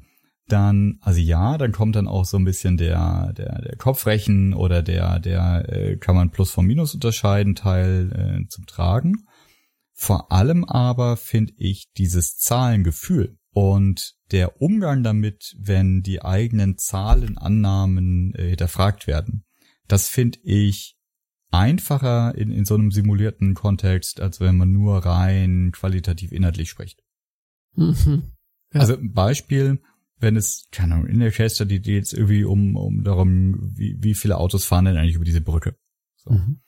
dann, also ja, dann kommt dann auch so ein bisschen der, der, der Kopfrechen oder der, der äh, kann man Plus vom Minus unterscheiden, Teil äh, zum Tragen. Vor allem aber finde ich dieses Zahlengefühl und der Umgang damit, wenn die eigenen Zahlenannahmen äh, hinterfragt werden, das finde ich einfacher in, in so einem simulierten Kontext, als wenn man nur rein qualitativ inhaltlich spricht. Mhm. Ja. Also Beispiel, wenn es, keine Ahnung, in der Case Study geht es irgendwie um, um darum, wie, wie viele Autos fahren denn eigentlich über diese Brücke. So. Mhm.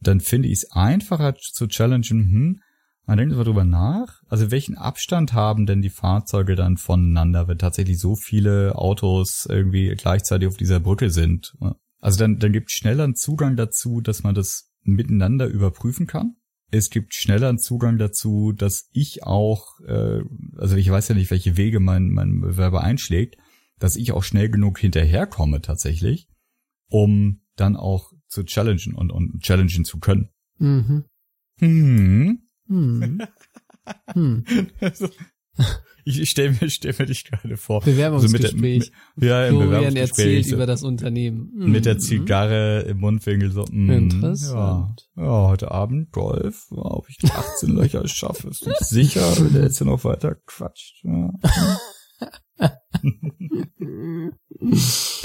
Dann finde ich es einfacher zu challengen, hm, man denkt aber drüber nach, also welchen Abstand haben denn die Fahrzeuge dann voneinander, wenn tatsächlich so viele Autos irgendwie gleichzeitig auf dieser Brücke sind. Also dann, dann gibt es schneller einen Zugang dazu, dass man das miteinander überprüfen kann es gibt schneller einen Zugang dazu, dass ich auch, äh, also ich weiß ja nicht, welche Wege mein, mein Bewerber einschlägt, dass ich auch schnell genug hinterherkomme tatsächlich, um dann auch zu challengen und, und challengen zu können. Mhm. Hm. Hm. hm. Ich, ich stelle mir, stell mir dich gerade vor. Bewerbungsgespräch. Also mit der, ja, im Florian erzählt so, über das Unternehmen. Mhm. Mit der mhm. Zigarre im Mundwinkel so. Mh, Interessant. Ja, ja, heute Abend Golf. Ob ich die 18 Löcher schaffe, ist nicht sicher. wenn Der jetzt ja noch weiter quatscht. Ja.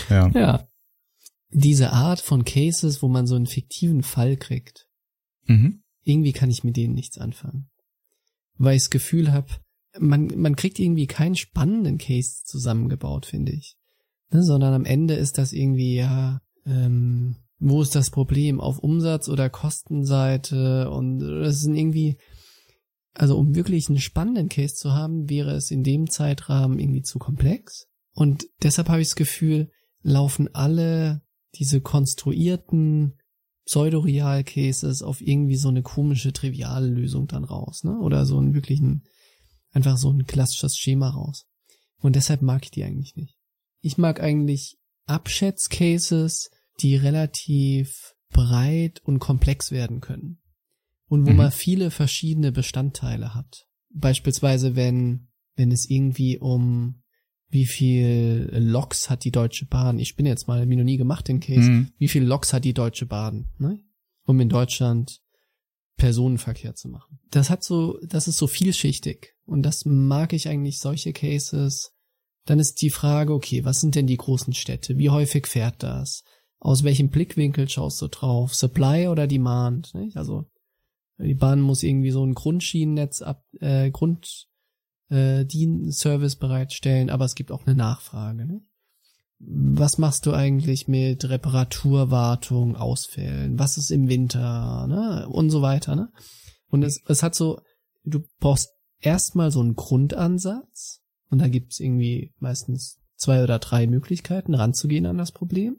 ja. ja. Diese Art von Cases, wo man so einen fiktiven Fall kriegt. Mhm. Irgendwie kann ich mit denen nichts anfangen. Weil ich das Gefühl habe, man, man kriegt irgendwie keinen spannenden Case zusammengebaut, finde ich. Ne, sondern am Ende ist das irgendwie, ja, ähm, wo ist das Problem? Auf Umsatz- oder Kostenseite und das sind irgendwie, also um wirklich einen spannenden Case zu haben, wäre es in dem Zeitrahmen irgendwie zu komplex. Und deshalb habe ich das Gefühl, laufen alle diese konstruierten Pseudo-Real-Cases auf irgendwie so eine komische triviale Lösung dann raus, ne? Oder so einen wirklichen einfach so ein klassisches Schema raus. Und deshalb mag ich die eigentlich nicht. Ich mag eigentlich Abschätzcases, die relativ breit und komplex werden können. Und wo mhm. man viele verschiedene Bestandteile hat. Beispielsweise, wenn, wenn es irgendwie um wie viel Loks hat die Deutsche Bahn, ich bin jetzt mal, wie noch nie gemacht den Case, mhm. wie viel Loks hat die Deutsche Bahn, ne? um in Deutschland Personenverkehr zu machen. Das hat so, das ist so vielschichtig und das mag ich eigentlich solche Cases. Dann ist die Frage, okay, was sind denn die großen Städte? Wie häufig fährt das? Aus welchem Blickwinkel schaust du drauf? Supply oder Demand? Nicht? Also die Bahn muss irgendwie so ein Grundschienennetz ab, äh, Grund äh, Service bereitstellen, aber es gibt auch eine Nachfrage. Ne? Was machst du eigentlich mit Reparaturwartung, Ausfällen, was ist im Winter, ne, und so weiter, ne? Und es, es hat so, du brauchst erstmal so einen Grundansatz und da gibt's irgendwie meistens zwei oder drei Möglichkeiten ranzugehen an das Problem.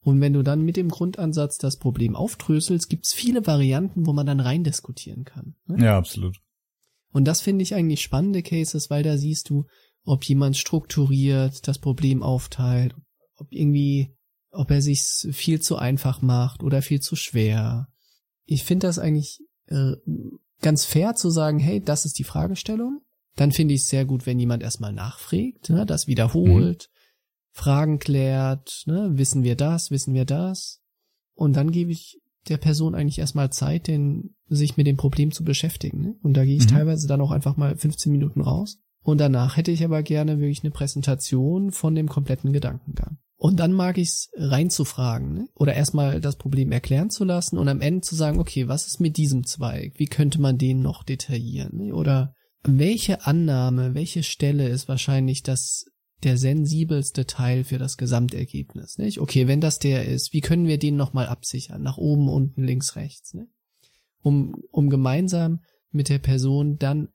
Und wenn du dann mit dem Grundansatz das Problem aufdröselst, gibt's viele Varianten, wo man dann rein diskutieren kann. Ne? Ja, absolut. Und das finde ich eigentlich spannende Cases, weil da siehst du, ob jemand strukturiert das Problem aufteilt, ob irgendwie, ob er sich viel zu einfach macht oder viel zu schwer. Ich finde das eigentlich äh, ganz fair zu sagen, hey, das ist die Fragestellung. Dann finde ich es sehr gut, wenn jemand erstmal nachfragt, ne, das wiederholt, mhm. Fragen klärt, ne, wissen wir das, wissen wir das. Und dann gebe ich der Person eigentlich erstmal Zeit, den, sich mit dem Problem zu beschäftigen. Ne? Und da gehe ich mhm. teilweise dann auch einfach mal 15 Minuten raus. Und danach hätte ich aber gerne wirklich eine Präsentation von dem kompletten Gedankengang. Und dann mag ich es reinzufragen ne? oder erstmal das Problem erklären zu lassen und am Ende zu sagen, okay, was ist mit diesem Zweig? Wie könnte man den noch detaillieren? Ne? Oder welche Annahme, welche Stelle ist wahrscheinlich das der sensibelste Teil für das Gesamtergebnis, nicht? Okay, wenn das der ist, wie können wir den nochmal absichern? Nach oben, unten, links, rechts, ne? Um, um gemeinsam mit der Person dann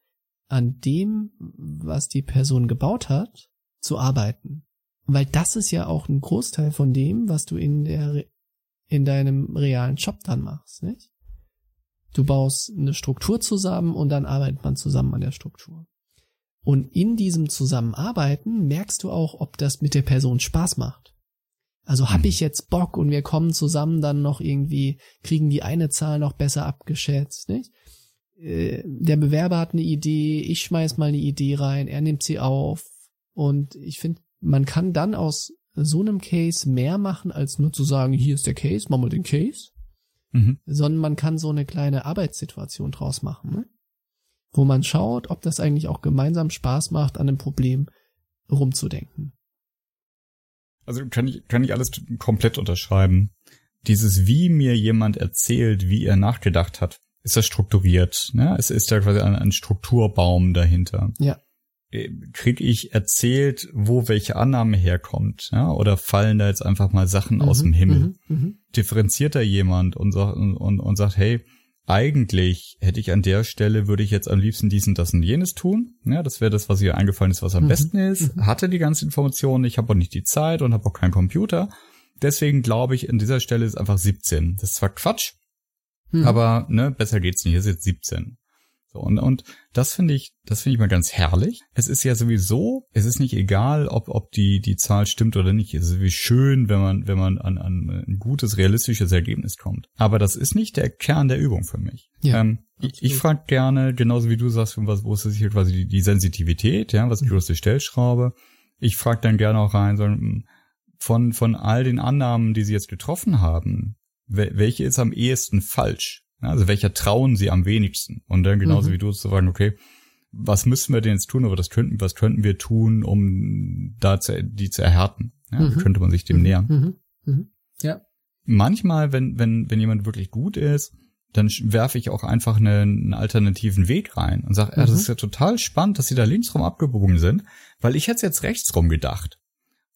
an dem, was die Person gebaut hat, zu arbeiten. Weil das ist ja auch ein Großteil von dem, was du in der, in deinem realen Job dann machst, nicht? Du baust eine Struktur zusammen und dann arbeitet man zusammen an der Struktur. Und in diesem Zusammenarbeiten merkst du auch, ob das mit der Person Spaß macht. Also habe ich jetzt Bock und wir kommen zusammen dann noch irgendwie, kriegen die eine Zahl noch besser abgeschätzt, nicht? Äh, der Bewerber hat eine Idee, ich schmeiß mal eine Idee rein, er nimmt sie auf. Und ich finde, man kann dann aus so einem Case mehr machen, als nur zu sagen, hier ist der Case, machen wir den Case. Mhm. Sondern man kann so eine kleine Arbeitssituation draus machen, ne? wo man schaut, ob das eigentlich auch gemeinsam Spaß macht, an einem Problem rumzudenken. Also kann ich, kann ich alles komplett unterschreiben. Dieses, wie mir jemand erzählt, wie er nachgedacht hat, ist das strukturiert. Ne? Es ist ja quasi ein, ein Strukturbaum dahinter. Ja. Äh, krieg ich erzählt, wo welche Annahme herkommt, ja? oder fallen da jetzt einfach mal Sachen mhm, aus dem Himmel? Mhm, mhm. Differenziert da jemand und, und, und, und sagt, hey, eigentlich hätte ich an der Stelle, würde ich jetzt am liebsten dies und das und jenes tun. Ja, das wäre das, was ihr eingefallen ist, was am mhm. besten ist. Mhm. Hatte die ganze Informationen, ich habe auch nicht die Zeit und habe auch keinen Computer. Deswegen glaube ich, an dieser Stelle ist einfach 17. Das ist zwar Quatsch, mhm. aber ne, besser geht's nicht. Hier ist jetzt 17. So, und, und das finde ich, das finde ich mal ganz herrlich. Es ist ja sowieso, es ist nicht egal, ob, ob die, die Zahl stimmt oder nicht. Es ist wie schön, wenn man, wenn man an, an ein gutes, realistisches Ergebnis kommt. Aber das ist nicht der Kern der Übung für mich. Ja, ähm, ich ich frage gerne, genauso wie du sagst, was, wo ist es hier quasi die, die Sensitivität, ja, was ist die größte Stellschraube? Ich frage dann gerne auch rein, so, hm, von, von all den Annahmen, die sie jetzt getroffen haben, welche ist am ehesten falsch? Also welcher trauen sie am wenigsten? Und dann genauso mhm. wie du zu sagen, okay, was müssen wir denn jetzt tun, aber das könnten, was könnten wir tun, um da zu, die zu erhärten? Ja, mhm. könnte man sich dem mhm. nähern. Mhm. mhm. Ja. Manchmal, wenn, wenn, wenn jemand wirklich gut ist, dann werfe ich auch einfach einen, alternativen Weg rein und sage, ja, das mhm. ist ja total spannend, dass sie da linksrum abgebogen sind, weil ich hätte jetzt rechtsrum gedacht.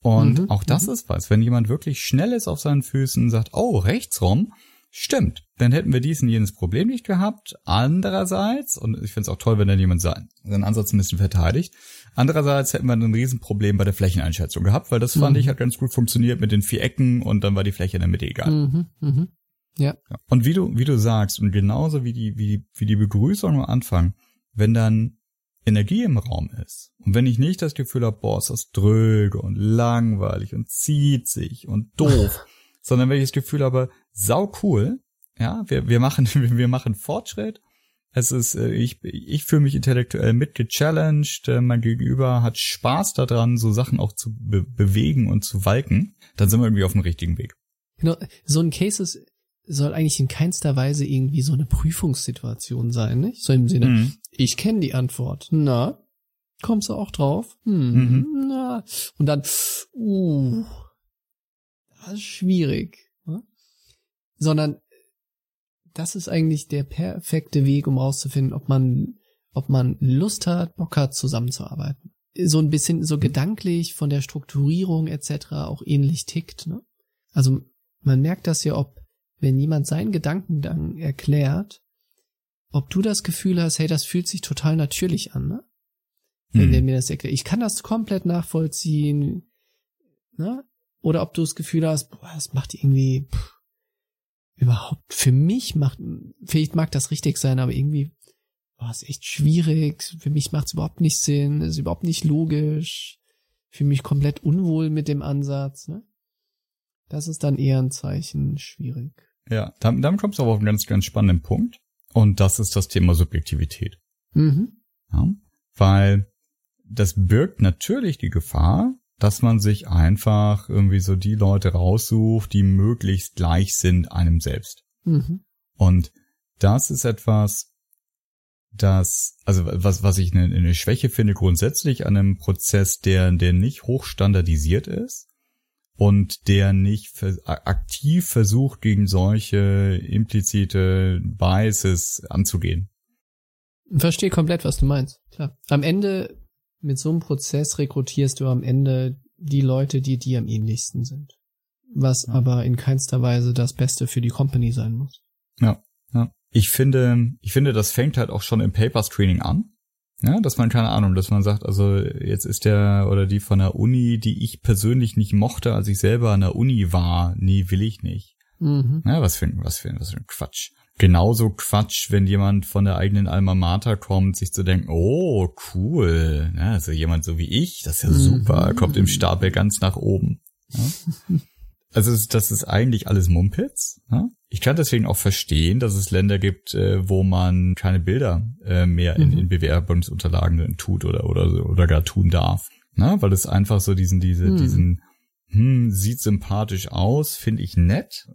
Und mhm. auch das ist was, wenn jemand wirklich schnell ist auf seinen Füßen und sagt, oh, rechtsrum, Stimmt, dann hätten wir dies und jenes Problem nicht gehabt. Andererseits, und ich finde es auch toll, wenn dann jemand seinen, seinen Ansatz ein bisschen verteidigt, andererseits hätten wir ein Riesenproblem bei der Flächeneinschätzung gehabt, weil das mhm. fand ich hat ganz gut funktioniert mit den vier Ecken und dann war die Fläche in der Mitte egal. Mhm, mhm. Ja. ja. Und wie du, wie du sagst, und genauso wie die, wie, wie die Begrüßung am Anfang, wenn dann Energie im Raum ist und wenn ich nicht das Gefühl habe, boah, ist das dröge und langweilig und zieht sich und doof, sondern wenn ich das Gefühl habe, sau cool. Ja, wir, wir machen, wir machen Fortschritt. Es ist, äh, ich, ich fühle mich intellektuell mitgechallenged, äh, mein Gegenüber hat Spaß daran, so Sachen auch zu be bewegen und zu walken, dann sind wir irgendwie auf dem richtigen Weg. Genau, so ein Case ist, soll eigentlich in keinster Weise irgendwie so eine Prüfungssituation sein, nicht? So im Sinne, mhm. ich kenne die Antwort. Na, kommst du auch drauf? Hm, mhm. na. Und dann, uh, das ist schwierig sondern das ist eigentlich der perfekte Weg, um rauszufinden, ob man, ob man Lust hat, Bock hat, zusammenzuarbeiten. So ein bisschen so gedanklich von der Strukturierung etc. auch ähnlich tickt. Ne? Also man merkt das ja, ob wenn jemand seinen Gedankengang erklärt, ob du das Gefühl hast, hey, das fühlt sich total natürlich an, ne? Wenn mhm. der mir das erklärt. Ich kann das komplett nachvollziehen, ne? Oder ob du das Gefühl hast, boah, das macht irgendwie, pff, überhaupt für mich macht, vielleicht mag das richtig sein, aber irgendwie war es echt schwierig. Für mich macht es überhaupt nicht Sinn, ist überhaupt nicht logisch. Für mich komplett unwohl mit dem Ansatz. Ne? Das ist dann eher ein Zeichen schwierig. Ja, dann, dann kommst du aber auf einen ganz, ganz spannenden Punkt. Und das ist das Thema Subjektivität. Mhm. Ja? Weil das birgt natürlich die Gefahr, dass man sich einfach irgendwie so die Leute raussucht, die möglichst gleich sind einem selbst. Mhm. Und das ist etwas, das, also was, was ich eine, eine Schwäche finde grundsätzlich an einem Prozess, der, der nicht hochstandardisiert ist und der nicht vers aktiv versucht, gegen solche implizite Biases anzugehen. Verstehe komplett, was du meinst. Klar. Am Ende, mit so einem Prozess rekrutierst du am Ende die Leute, die dir am ähnlichsten sind. Was Ja. aber in keinster Weise das Beste für die Company sein muss. Ja, ja. Ich finde, ich finde, das fängt halt auch schon im Paper Screening an. Ja, dass man keine Ahnung, dass man sagt, also jetzt ist der oder die von der Uni, die ich persönlich nicht mochte, als ich selber an der Uni war, nee, will ich nicht. Mhm. Ja, was für ein, was für ein, was für ein Quatsch. Genauso Quatsch, wenn jemand von der eigenen Alma Mater kommt, sich zu denken, oh, cool, ja, also jemand so wie ich, das ist ja Mhm. super, kommt im Stapel ganz nach oben. Ja. Also das ist eigentlich alles Mumpitz. Ja? Ich kann deswegen auch verstehen, dass es Länder gibt, äh, wo man keine Bilder äh, mehr in, Mhm. in Bewerbungsunterlagen tut oder oder so- oder gar tun darf, Na, weil es einfach so diesen diese Mhm. diesen hm, sieht sympathisch aus, finde ich nett,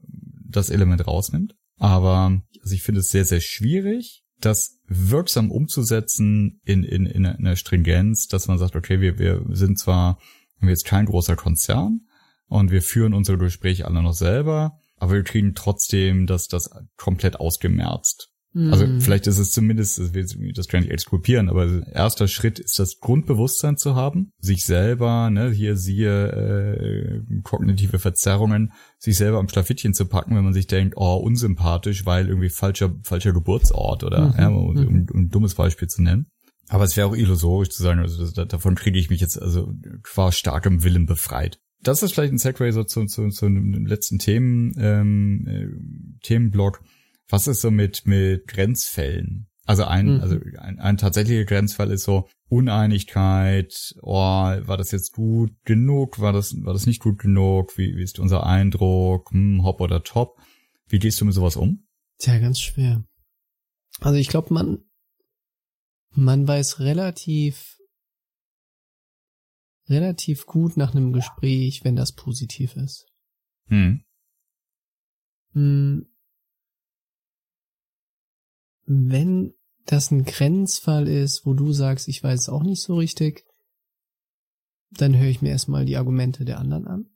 das Element rausnimmt. Aber also ich finde es sehr sehr schwierig, das wirksam umzusetzen in in in einer Stringenz, dass man sagt, okay, wir wir sind zwar wir jetzt kein großer Konzern, und wir führen unsere Gespräche alle noch selber, aber wir kriegen trotzdem das, das komplett ausgemerzt. Also Mhm. vielleicht ist es zumindest, das will ich das kann ich exkulpieren, aber erster Schritt ist das Grundbewusstsein zu haben, sich selber, ne, hier siehe äh, kognitive Verzerrungen, sich selber am Schlafittchen zu packen, wenn man sich denkt, oh, unsympathisch, weil irgendwie falscher, falscher Geburtsort oder Mhm, ja, um, mhm. um, um ein dummes Beispiel zu nennen. Aber es wäre auch illusorisch zu sagen, also das, davon kriege ich mich jetzt also qua starkem Willen befreit. Das ist vielleicht ein Segway so zu, zu, zu einem letzten Themen, ähm, äh, Themenblock. Was ist so mit, mit Grenzfällen? Also ein, Mhm. also ein, ein tatsächlicher Grenzfall ist so Uneinigkeit, oh, war das jetzt gut genug, war das, war das nicht gut genug, wie, wie ist unser Eindruck, hm, hopp oder top? Wie gehst du mit sowas um? Tja, ganz schwer. Also ich glaube, man, man weiß relativ, relativ gut nach einem Gespräch, wenn das positiv ist. Hm. Hm. Wenn das ein Grenzfall ist, wo du sagst, ich weiß es auch nicht so richtig, dann höre ich mir erstmal die Argumente der anderen an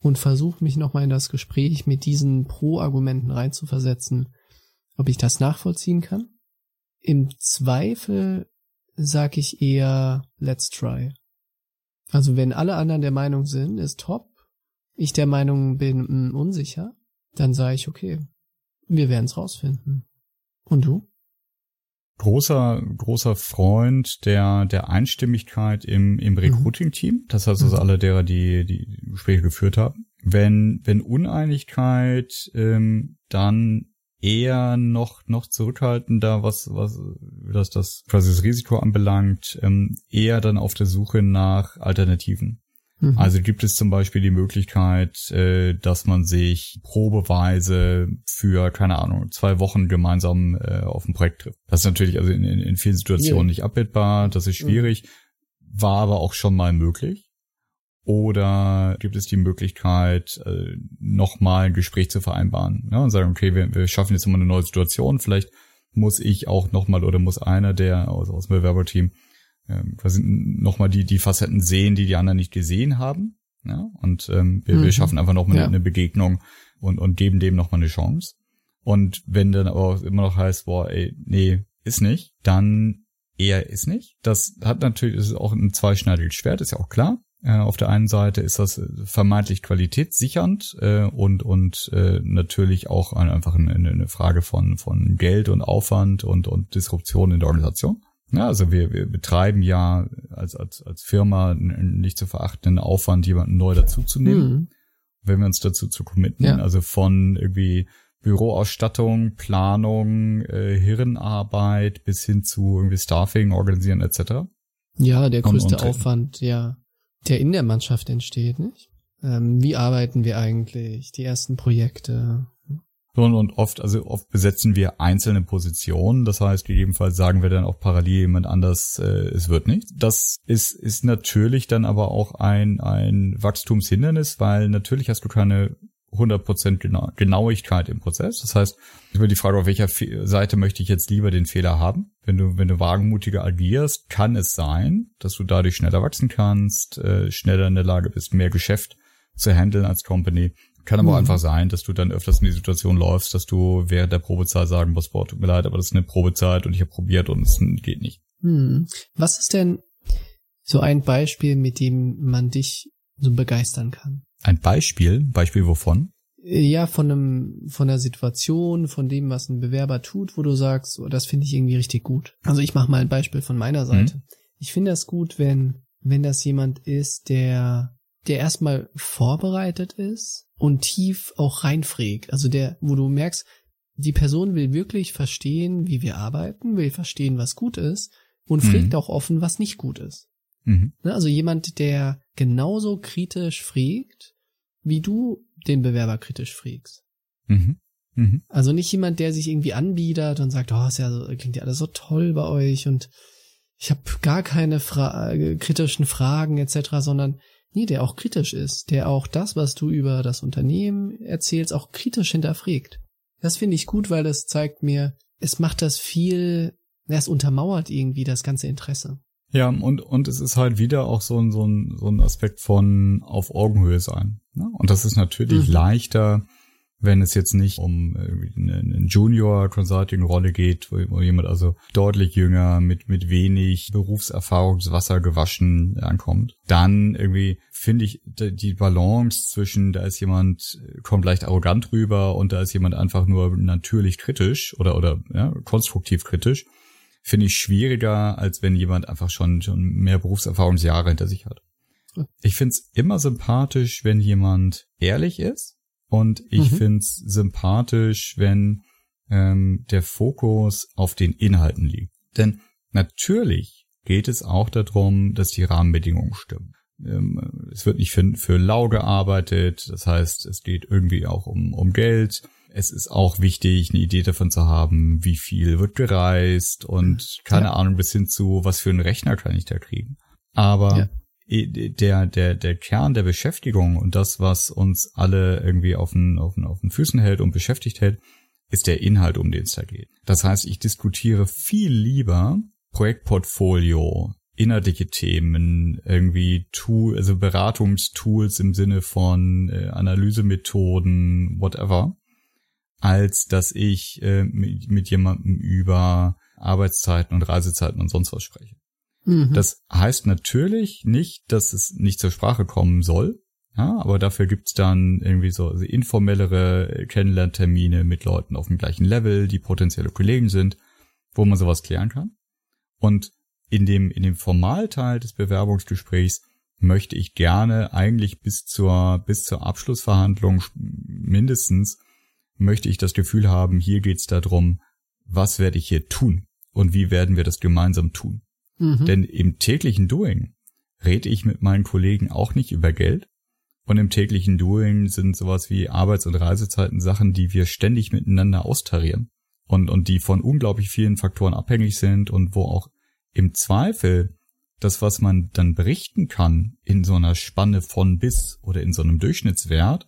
und versuche mich nochmal in das Gespräch mit diesen Pro-Argumenten reinzuversetzen, ob ich das nachvollziehen kann. Im Zweifel sag ich eher, let's try. Also wenn alle anderen der Meinung sind, ist top, ich der Meinung bin, mh, unsicher, dann sage ich, okay, wir werden es rausfinden. Und du? großer, großer Freund der, der Einstimmigkeit im, im Recruiting-Team. Das heißt also Mhm. alle derer, die die Gespräche geführt haben. Wenn, wenn Uneinigkeit, ähm, dann eher noch, noch zurückhaltender, was, was, was das quasi das Risiko anbelangt, ähm, eher dann auf der Suche nach Alternativen. Mhm. Also gibt es zum Beispiel die Möglichkeit, äh, dass man sich probeweise für, keine Ahnung, zwei Wochen gemeinsam äh, auf ein Projekt trifft. Das ist natürlich also in, in, in vielen Situationen Ja. nicht abbildbar, das ist schwierig, war aber auch schon mal möglich. Oder gibt es die Möglichkeit, äh, nochmal ein Gespräch zu vereinbaren ne? und sagen, okay, wir, wir schaffen jetzt mal eine neue Situation, vielleicht muss ich auch nochmal oder muss einer der aus, aus dem Bewerberteam ähm, quasi nochmal die, die Facetten sehen, die die anderen nicht gesehen haben. Ja? Und ähm, wir, Mhm. wir schaffen einfach nochmal Ja. eine Begegnung und, und geben dem nochmal eine Chance. Und wenn dann aber auch immer noch heißt, boah, ey, nee, ist nicht, dann eher ist nicht. Das hat natürlich, das ist auch ein zweischneidiges Schwert, ist ja auch klar. Äh, auf der einen Seite ist das äh, vermeintlich qualitätssichernd äh, und und äh, natürlich auch ein, einfach eine, eine Frage von von Geld und Aufwand und und Disruption in der Organisation. Ja, also wir, wir betreiben ja als als als Firma einen nicht zu verachtenden Aufwand, jemanden neu dazuzunehmen Mhm. wenn wir uns dazu zu committen, Ja. also von irgendwie Büroausstattung, Planung, äh, Hirnarbeit bis hin zu irgendwie Staffing, organisieren etc. Ja, der Und- größte und- Aufwand, ja, der in der Mannschaft entsteht, nicht? Ähm, wie arbeiten wir eigentlich? Die ersten Projekte. Und oft, also oft besetzen wir einzelne Positionen. Das heißt, gegebenenfalls sagen wir dann auch parallel jemand anders, äh, es wird nichts. Das ist, ist natürlich dann aber auch ein, ein Wachstumshindernis, weil natürlich hast du keine 100% Gena Genauigkeit im Prozess. Das heißt, über die Frage, auf welcher Fe Seite möchte ich jetzt lieber den Fehler haben. Wenn du, wenn du wagemutiger agierst, kann es sein, dass du dadurch schneller wachsen kannst, äh, schneller in der Lage bist, mehr Geschäft zu handeln als Company. Kann aber mhm. auch einfach sein, dass du dann öfters in die Situation läufst, dass du während der Probezeit sagen musst, boah, tut mir leid, aber das ist eine Probezeit und ich habe probiert und es geht nicht. Mhm. Was ist denn so ein Beispiel, mit dem man dich so begeistern kann? Ein Beispiel? Beispiel wovon? Ja, von einem, von der Situation, von dem, was ein Bewerber tut, wo du sagst, oh, das finde ich irgendwie richtig gut. Also ich mache mal ein Beispiel von meiner Seite. Mhm. Ich finde das gut, wenn, wenn das jemand ist, der, der erstmal vorbereitet ist und tief auch reinfrägt. Also der, wo du merkst, die Person will wirklich verstehen, wie wir arbeiten, will verstehen, was gut ist und mhm. fragt auch offen, was nicht gut ist. Mhm. Ne, also jemand, der genauso kritisch fragt, wie du den Bewerber kritisch frägst. Mhm. Mhm. Also nicht jemand, der sich irgendwie anbietet und sagt, oh, ist ja so, klingt ja alles so toll bei euch und ich habe gar keine Fra äh, kritischen Fragen etc., sondern nee, der auch kritisch ist, der auch das, was du über das Unternehmen erzählst, auch kritisch hinterfragt. Das finde ich gut, weil das zeigt mir, es macht das viel, es untermauert irgendwie das ganze Interesse. Ja, und, und es ist halt wieder auch so ein, so ein, so ein Aspekt von auf Augenhöhe sein. Ne? Und das ist natürlich mhm. leichter, wenn es jetzt nicht um eine Junior Consulting Rolle geht, wo jemand also deutlich jünger mit mit wenig Berufserfahrungswasser gewaschen ankommt, dann irgendwie finde ich die Balance zwischen da ist jemand kommt leicht arrogant rüber und da ist jemand einfach nur natürlich kritisch oder oder ja, konstruktiv kritisch finde ich schwieriger, als wenn jemand einfach schon, schon mehr Berufserfahrungsjahre hinter sich hat. Ich find's immer sympathisch, wenn jemand ehrlich ist und ich mhm. find's sympathisch, wenn ähm, der Fokus auf den Inhalten liegt. Denn natürlich geht es auch darum, dass die Rahmenbedingungen stimmen. Ähm, es wird nicht für, für lau gearbeitet, das heißt, es geht irgendwie auch um, um Geld es ist auch wichtig, eine Idee davon zu haben, wie viel wird gereist und keine ja. Ahnung bis hin zu, was für einen Rechner kann ich da kriegen. Aber ja. der, der, der Kern der Beschäftigung und das, was uns alle irgendwie auf den, auf den, auf den Füßen hält und beschäftigt hält, ist der Inhalt, um den es da geht. Das heißt, ich diskutiere viel lieber Projektportfolio, inhaltliche Themen, irgendwie Tool, also Beratungstools im Sinne von äh, Analysemethoden, whatever, als dass ich äh, mit, mit jemandem über Arbeitszeiten und Reisezeiten und sonst was spreche. Mhm. Das heißt natürlich nicht, dass es nicht zur Sprache kommen soll, ja, aber dafür gibt's dann irgendwie so informellere Kennenlerntermine mit Leuten auf dem gleichen Level, die potenzielle Kollegen sind, wo man sowas klären kann. Und in dem, in dem Formalteil des Bewerbungsgesprächs möchte ich gerne eigentlich bis zur, bis zur Abschlussverhandlung mindestens möchte ich das Gefühl haben, hier geht's darum, was werde ich hier tun und wie werden wir das gemeinsam tun. Mhm. Denn im täglichen Doing rede ich mit meinen Kollegen auch nicht über Geld. Und im täglichen Doing sind sowas wie Arbeits- und Reisezeiten Sachen, die wir ständig miteinander austarieren und, und die von unglaublich vielen Faktoren abhängig sind und wo auch im Zweifel das, was man dann berichten kann in so einer Spanne von bis oder in so einem Durchschnittswert,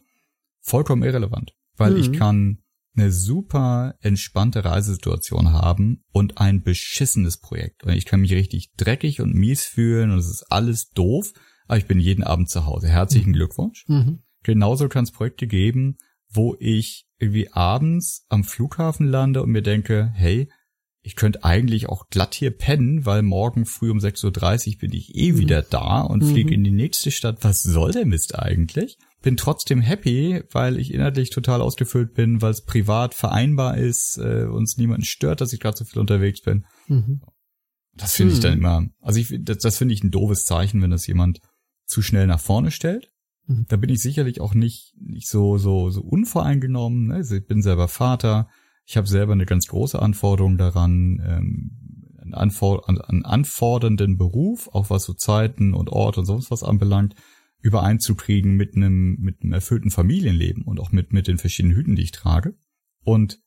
vollkommen irrelevant weil mhm. ich kann eine super entspannte Reisesituation haben und ein beschissenes Projekt. Und ich kann mich richtig dreckig und mies fühlen und es ist alles doof, aber ich bin jeden Abend zu Hause. Herzlichen mhm. Glückwunsch. Mhm. Genauso kann es Projekte geben, wo ich irgendwie abends am Flughafen lande und mir denke, hey, ich könnte eigentlich auch glatt hier pennen, weil morgen früh um 6.30 Uhr bin ich eh mhm. wieder da und fliege mhm. in die nächste Stadt. Was soll der Mist eigentlich? Bin trotzdem happy, weil ich inhaltlich total ausgefüllt bin, weil es privat vereinbar ist, äh, uns niemanden stört, dass ich gerade so viel unterwegs bin. Mhm. Das finde ich dann immer, also ich, das, das finde ich ein doofes Zeichen, wenn das jemand zu schnell nach vorne stellt. Mhm. Da bin ich sicherlich auch nicht, nicht so, so, so unvoreingenommen. Ne? Also ich bin selber Vater. Ich habe selber eine ganz große Anforderung daran, ähm, einen, anfor einen anfordernden Beruf, auch was so Zeiten und Ort und sonst was anbelangt übereinzukriegen mit einem, mit einem erfüllten Familienleben und auch mit, mit den verschiedenen Hüten, die ich trage. Und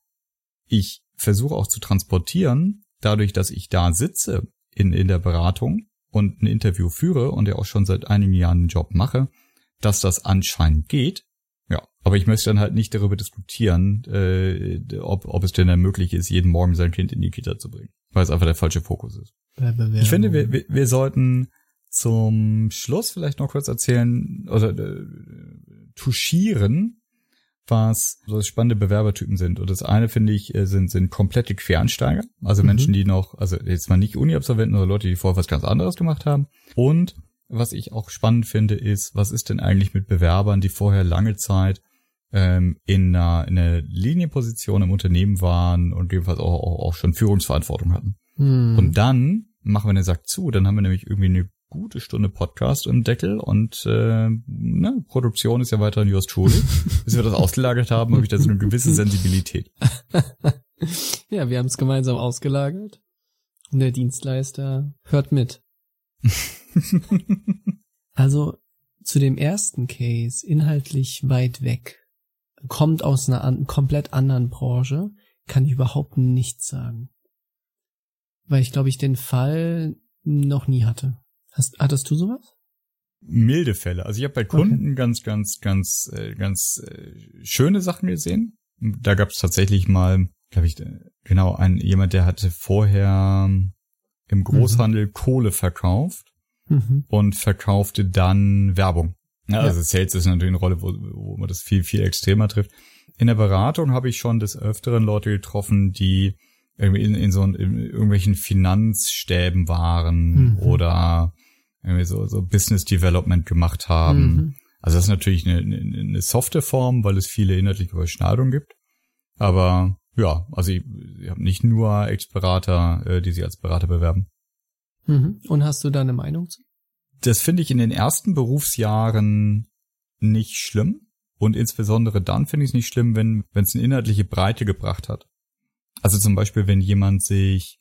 ich versuche auch zu transportieren, dadurch, dass ich da sitze in, in der Beratung und ein Interview führe und ja auch schon seit einigen Jahren den Job mache, dass das anscheinend geht. Ja, aber ich möchte dann halt nicht darüber diskutieren, äh, ob, ob es denn dann möglich ist, jeden Morgen sein Kind in die Kita zu bringen, weil es einfach der falsche Fokus ist. Ich finde, wir, wir, wir sollten zum Schluss vielleicht noch kurz erzählen oder äh, touchieren, was so spannende Bewerbertypen sind. Und das eine finde ich äh, sind sind komplette Quereinsteiger, also mhm. Menschen, die noch, also jetzt mal nicht Uni-Absolventen, sondern Leute, die vorher was ganz anderes gemacht haben. Und was ich auch spannend finde, ist, was ist denn eigentlich mit Bewerbern, die vorher lange Zeit ähm, in, einer, in einer Linienposition im Unternehmen waren und jedenfalls auch, auch, auch schon Führungsverantwortung hatten. Mhm. Und dann machen wir den Sack zu, dann haben wir nämlich irgendwie eine gute Stunde Podcast im Deckel und äh, ne, Produktion ist ja weiterhin yours truly. Bis wir das ausgelagert haben, habe ich da so eine gewisse Sensibilität. ja, wir haben es gemeinsam ausgelagert und der Dienstleister hört mit. also zu dem ersten Case, inhaltlich weit weg, kommt aus einer an, komplett anderen Branche, kann ich überhaupt nichts sagen. Weil ich glaube ich den Fall noch nie hatte. Hast, hattest du sowas? Milde Fälle. Also ich habe bei Kunden okay. ganz, ganz, ganz, äh, ganz äh, schöne Sachen gesehen. Da gab es tatsächlich mal, glaube ich, genau, ein jemand, der hatte vorher im Großhandel mhm. Kohle verkauft mhm. und verkaufte dann Werbung. Ja, also Sales ist natürlich eine Rolle, wo, wo man das viel, viel extremer trifft. In der Beratung habe ich schon des Öfteren Leute getroffen, die irgendwie in, in so in irgendwelchen Finanzstäben waren mhm. oder irgendwie so, so Business Development gemacht haben. Mhm. Also das ist natürlich eine, eine, eine softe Form, weil es viele inhaltliche Überschneidungen gibt. Aber ja, also ich, ich habe nicht nur Ex-Berater, äh, die sich als Berater bewerben. Mhm. Und hast du da eine Meinung zu? Das finde ich in den ersten Berufsjahren nicht schlimm. Und insbesondere dann finde ich es nicht schlimm, wenn es eine inhaltliche Breite gebracht hat. Also zum Beispiel, wenn jemand sich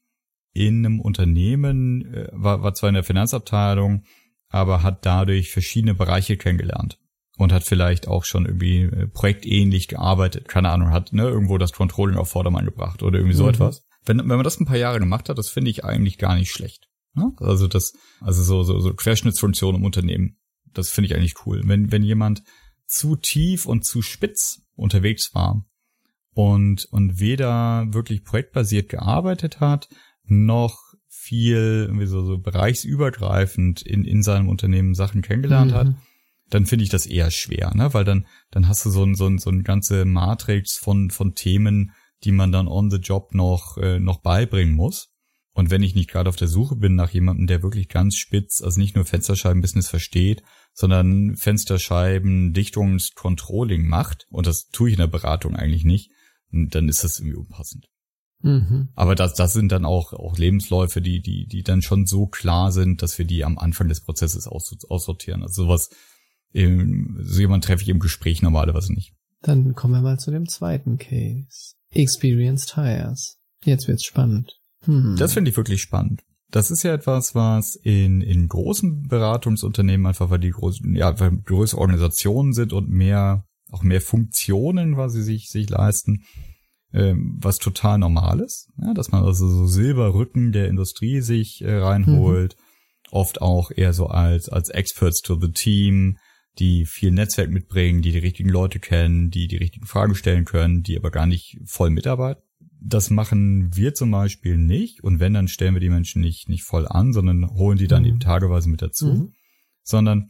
in einem Unternehmen, äh, war, war zwar in der Finanzabteilung, aber hat dadurch verschiedene Bereiche kennengelernt und hat vielleicht auch schon irgendwie äh, projektähnlich gearbeitet, keine Ahnung, hat ne, irgendwo das Controlling auf Vordermann gebracht oder irgendwie so mhm. etwas. Wenn, wenn man das ein paar Jahre gemacht hat, das finde ich eigentlich gar nicht schlecht. Ne? Also das, also so, so, so Querschnittsfunktion im Unternehmen, das finde ich eigentlich cool. Wenn, wenn jemand zu tief und zu spitz unterwegs war und, und weder wirklich projektbasiert gearbeitet hat, noch viel irgendwie so, so bereichsübergreifend in, in seinem Unternehmen Sachen kennengelernt mhm. hat, dann finde ich das eher schwer, ne? Weil dann, dann hast du so ein, so ein, so ein ganze Matrix von, von Themen, die man dann on the job noch, äh, noch beibringen muss. Und wenn ich nicht gerade auf der Suche bin nach jemandem, der wirklich ganz spitz, also nicht nur Fensterscheibenbusiness versteht, sondern Fensterscheiben, Dichtungscontrolling macht, und das tue ich in der Beratung eigentlich nicht, dann ist das irgendwie unpassend. Mhm. Aber das, das sind dann auch, auch Lebensläufe, die, die, die dann schon so klar sind, dass wir die am Anfang des Prozesses aus, aussortieren. Also sowas, so jemand treffe ich im Gespräch normalerweise nicht. Dann kommen wir mal zu dem zweiten Case. Experienced Hires. Jetzt wird's spannend. Hm. Das finde ich wirklich spannend. Das ist ja etwas, was in, in großen Beratungsunternehmen einfach, weil die großen, ja, weil größere Organisationen sind und mehr, auch mehr Funktionen quasi sich, sich leisten, ähm, was total normales, ja, dass man also so Silberrücken der Industrie sich äh, reinholt, mhm. oft auch eher so als, als Experts to the Team, die viel Netzwerk mitbringen, die die richtigen Leute kennen, die die richtigen Fragen stellen können, die aber gar nicht voll mitarbeiten. Das machen wir zum Beispiel nicht und wenn, dann stellen wir die Menschen nicht, nicht voll an, sondern holen die dann mhm. eben tageweise mit dazu, mhm. sondern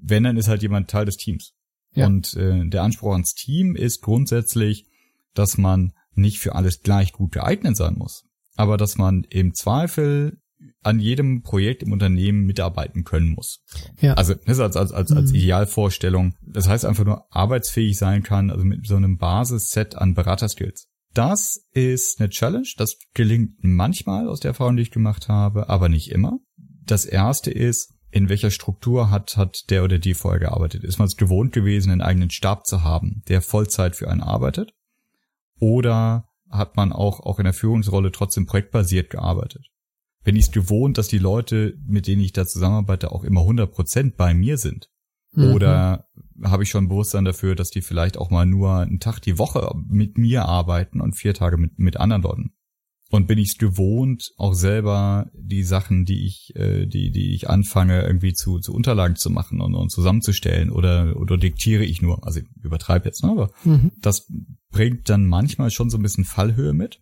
wenn, dann ist halt jemand Teil des Teams. Ja. Und äh, der Anspruch ans Team ist grundsätzlich, dass man nicht für alles gleich gut geeignet sein muss, aber dass man im Zweifel an jedem Projekt im Unternehmen mitarbeiten können muss. Ja. Also das ist als, als, als, als mhm. Idealvorstellung. Das heißt einfach nur arbeitsfähig sein kann, also mit so einem Basisset an Beraterskills. Das ist eine Challenge. Das gelingt manchmal aus der Erfahrung, die ich gemacht habe, aber nicht immer. Das erste ist, in welcher Struktur hat, hat der oder die vorher gearbeitet? Ist man es gewohnt gewesen, einen eigenen Stab zu haben, der Vollzeit für einen arbeitet? Oder hat man auch, auch in der Führungsrolle trotzdem projektbasiert gearbeitet? Bin ich es gewohnt, dass die Leute, mit denen ich da zusammenarbeite, auch immer 100 Prozent bei mir sind? Mhm. Oder habe ich schon Bewusstsein dafür, dass die vielleicht auch mal nur einen Tag die Woche mit mir arbeiten und vier Tage mit, mit anderen Leuten. Und bin ich es gewohnt, auch selber die Sachen, die ich, äh, die, die ich anfange, irgendwie zu, zu Unterlagen zu machen und, und zusammenzustellen oder, oder diktiere ich nur. Also ich übertreibe jetzt, ne? aber mhm. das bringt dann manchmal schon so ein bisschen Fallhöhe mit.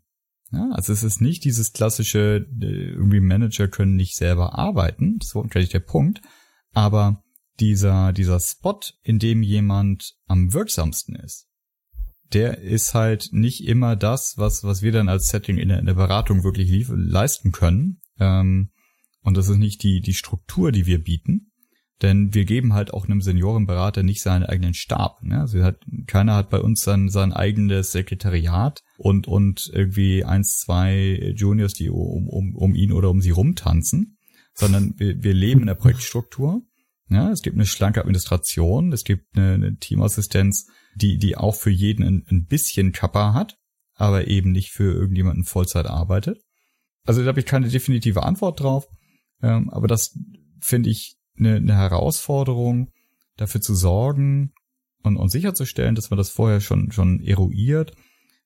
Ja, also es ist nicht dieses klassische, äh, irgendwie Manager können nicht selber arbeiten, das war gleich der Punkt, aber dieser, dieser Spot, in dem jemand am wirksamsten ist, der ist halt nicht immer das, was, was wir dann als Setting in der, in der Beratung wirklich lief, leisten können. Ähm, und das ist nicht die, die Struktur, die wir bieten. Denn wir geben halt auch einem Seniorenberater nicht seinen eigenen Stab. Ne? Also hat, keiner hat bei uns sein, sein eigenes Sekretariat und, und irgendwie eins, zwei Juniors, die um, um, um ihn oder um sie rumtanzen, sondern wir, wir leben in der Projektstruktur. Ja, es gibt eine schlanke Administration, es gibt eine, eine Teamassistenz, die, die auch für jeden ein, ein bisschen Kappa hat, aber eben nicht für irgendjemanden Vollzeit arbeitet. Also da habe ich keine definitive Antwort drauf, ähm, aber das finde ich eine, eine Herausforderung, dafür zu sorgen und, und sicherzustellen, dass man das vorher schon, schon eruiert,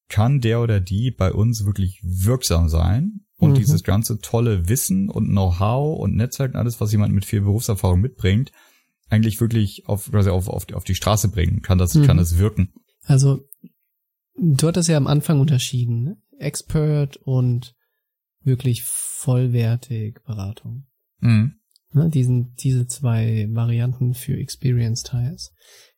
kann der oder die bei uns wirklich wirksam sein und mhm. dieses ganze tolle Wissen und Know-how und Netzwerk und alles, was jemand mit viel Berufserfahrung mitbringt, eigentlich wirklich auf, quasi auf, auf, auf die Straße bringen? Kann das, mhm. kann das wirken? Also, du hattest ja am Anfang unterschieden, ne? Expert und wirklich vollwertig Beratung. Mhm. Ne? Diesen, diese zwei Varianten für Experience Tires.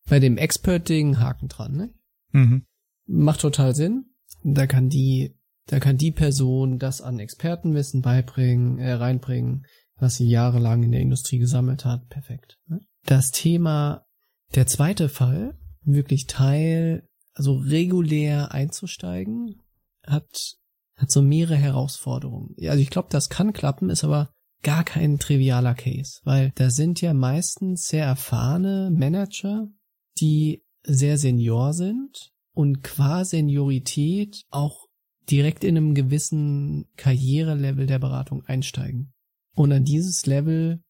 Bei dem Expert-Ding Haken dran, ne? Mhm. Macht total Sinn. Da kann die, da kann die Person das an Expertenwissen beibringen, äh, reinbringen, was sie jahrelang in der Industrie gesammelt hat. Perfekt. Ne? Das Thema, der zweite Fall, wirklich Teil, also regulär einzusteigen, hat, hat so mehrere Herausforderungen. Also ich glaube, das kann klappen, ist aber gar kein trivialer Case, weil da sind ja meistens sehr erfahrene Manager, die sehr senior sind und qua Seniorität auch direkt in einem gewissen Karrierelevel der Beratung einsteigen. Und an dieses Level,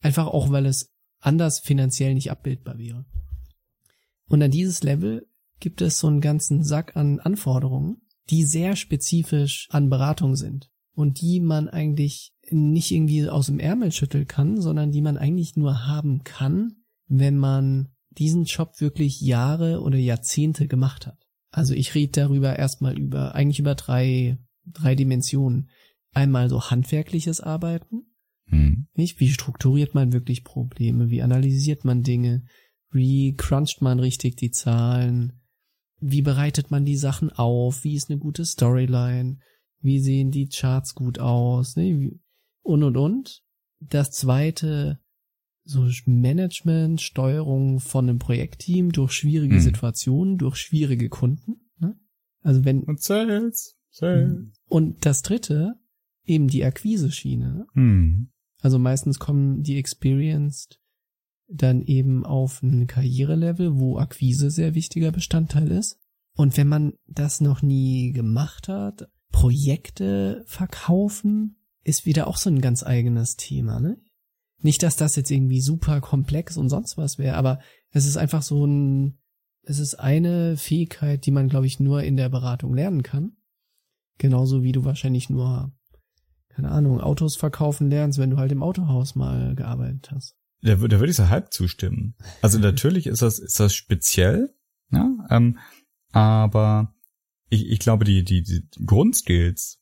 einfach auch weil es anders finanziell nicht abbildbar wäre. Und an dieses Level gibt es so einen ganzen Sack an Anforderungen, die sehr spezifisch an Beratung sind und die man eigentlich nicht irgendwie aus dem Ärmel schütteln kann, sondern die man eigentlich nur haben kann, wenn man diesen Job wirklich Jahre oder Jahrzehnte gemacht hat. Also ich rede darüber erstmal über, eigentlich über drei, drei Dimensionen. Einmal so handwerkliches Arbeiten, hm. Nicht? Wie strukturiert man wirklich Probleme? Wie analysiert man Dinge? Wie cruncht man richtig die Zahlen? Wie bereitet man die Sachen auf? Wie ist eine gute Storyline? Wie sehen die Charts gut aus? Ne? Und und und. Das zweite, so Management, Steuerung von einem Projektteam durch schwierige hm. Situationen, durch schwierige Kunden. Ne? Also wenn. Und Sales. Sales. Und das dritte, eben die Akquise-Schiene. Hm. Also meistens kommen die Experienced dann eben auf ein Karrierelevel, wo Akquise sehr wichtiger Bestandteil ist. Und wenn man das noch nie gemacht hat, Projekte verkaufen, ist wieder auch so ein ganz eigenes Thema, ne? Nicht, dass das jetzt irgendwie super komplex und sonst was wäre, aber es ist einfach so ein, es ist eine Fähigkeit, die man, glaube ich, nur in der Beratung lernen kann. Genauso wie du wahrscheinlich nur keine Ahnung, Autos verkaufen lernst, wenn du halt im Autohaus mal gearbeitet hast. Da, da würde ich so halb zustimmen. Also natürlich ist das, ist das speziell, ja, ähm, aber ich, ich glaube, die, die, die Grundskills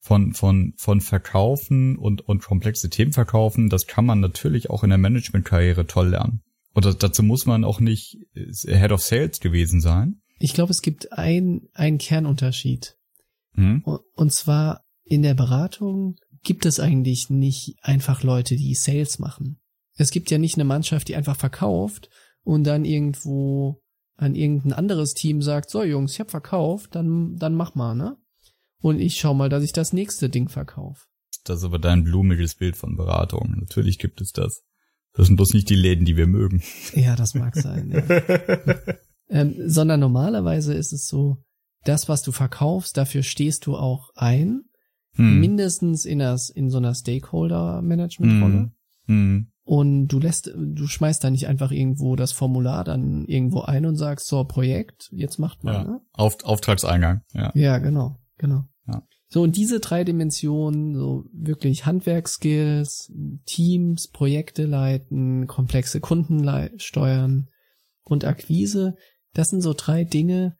von, von, von Verkaufen und, und komplexe Themen verkaufen, das kann man natürlich auch in der Managementkarriere toll lernen. Und dazu muss man auch nicht Head of Sales gewesen sein. Ich glaube, es gibt ein, einen Kernunterschied. Hm? Und zwar in der Beratung gibt es eigentlich nicht einfach Leute, die Sales machen. Es gibt ja nicht eine Mannschaft, die einfach verkauft und dann irgendwo an irgendein anderes Team sagt, so Jungs, ich hab verkauft, dann, dann mach mal, ne? Und ich schau mal, dass ich das nächste Ding verkaufe. Das ist aber dein blumiges Bild von Beratung. Natürlich gibt es das. Das sind bloß nicht die Läden, die wir mögen. Ja, das mag sein. Ja. ähm, sondern normalerweise ist es so, das, was du verkaufst, dafür stehst du auch ein hm. mindestens in, das, in so einer Stakeholder-Management-Rolle. Hm. hm. Und du lässt, du schmeißt da nicht einfach irgendwo das Formular dann irgendwo ein und sagst, so, Projekt, jetzt macht man. Ja. Ne? Auf, Auftragseingang, ja. Ja, genau, genau. Ja. So, und diese drei Dimensionen, so wirklich Handwerkskills, Teams, Projekte leiten, komplexe Kunden steuern und Akquise, das sind so drei Dinge,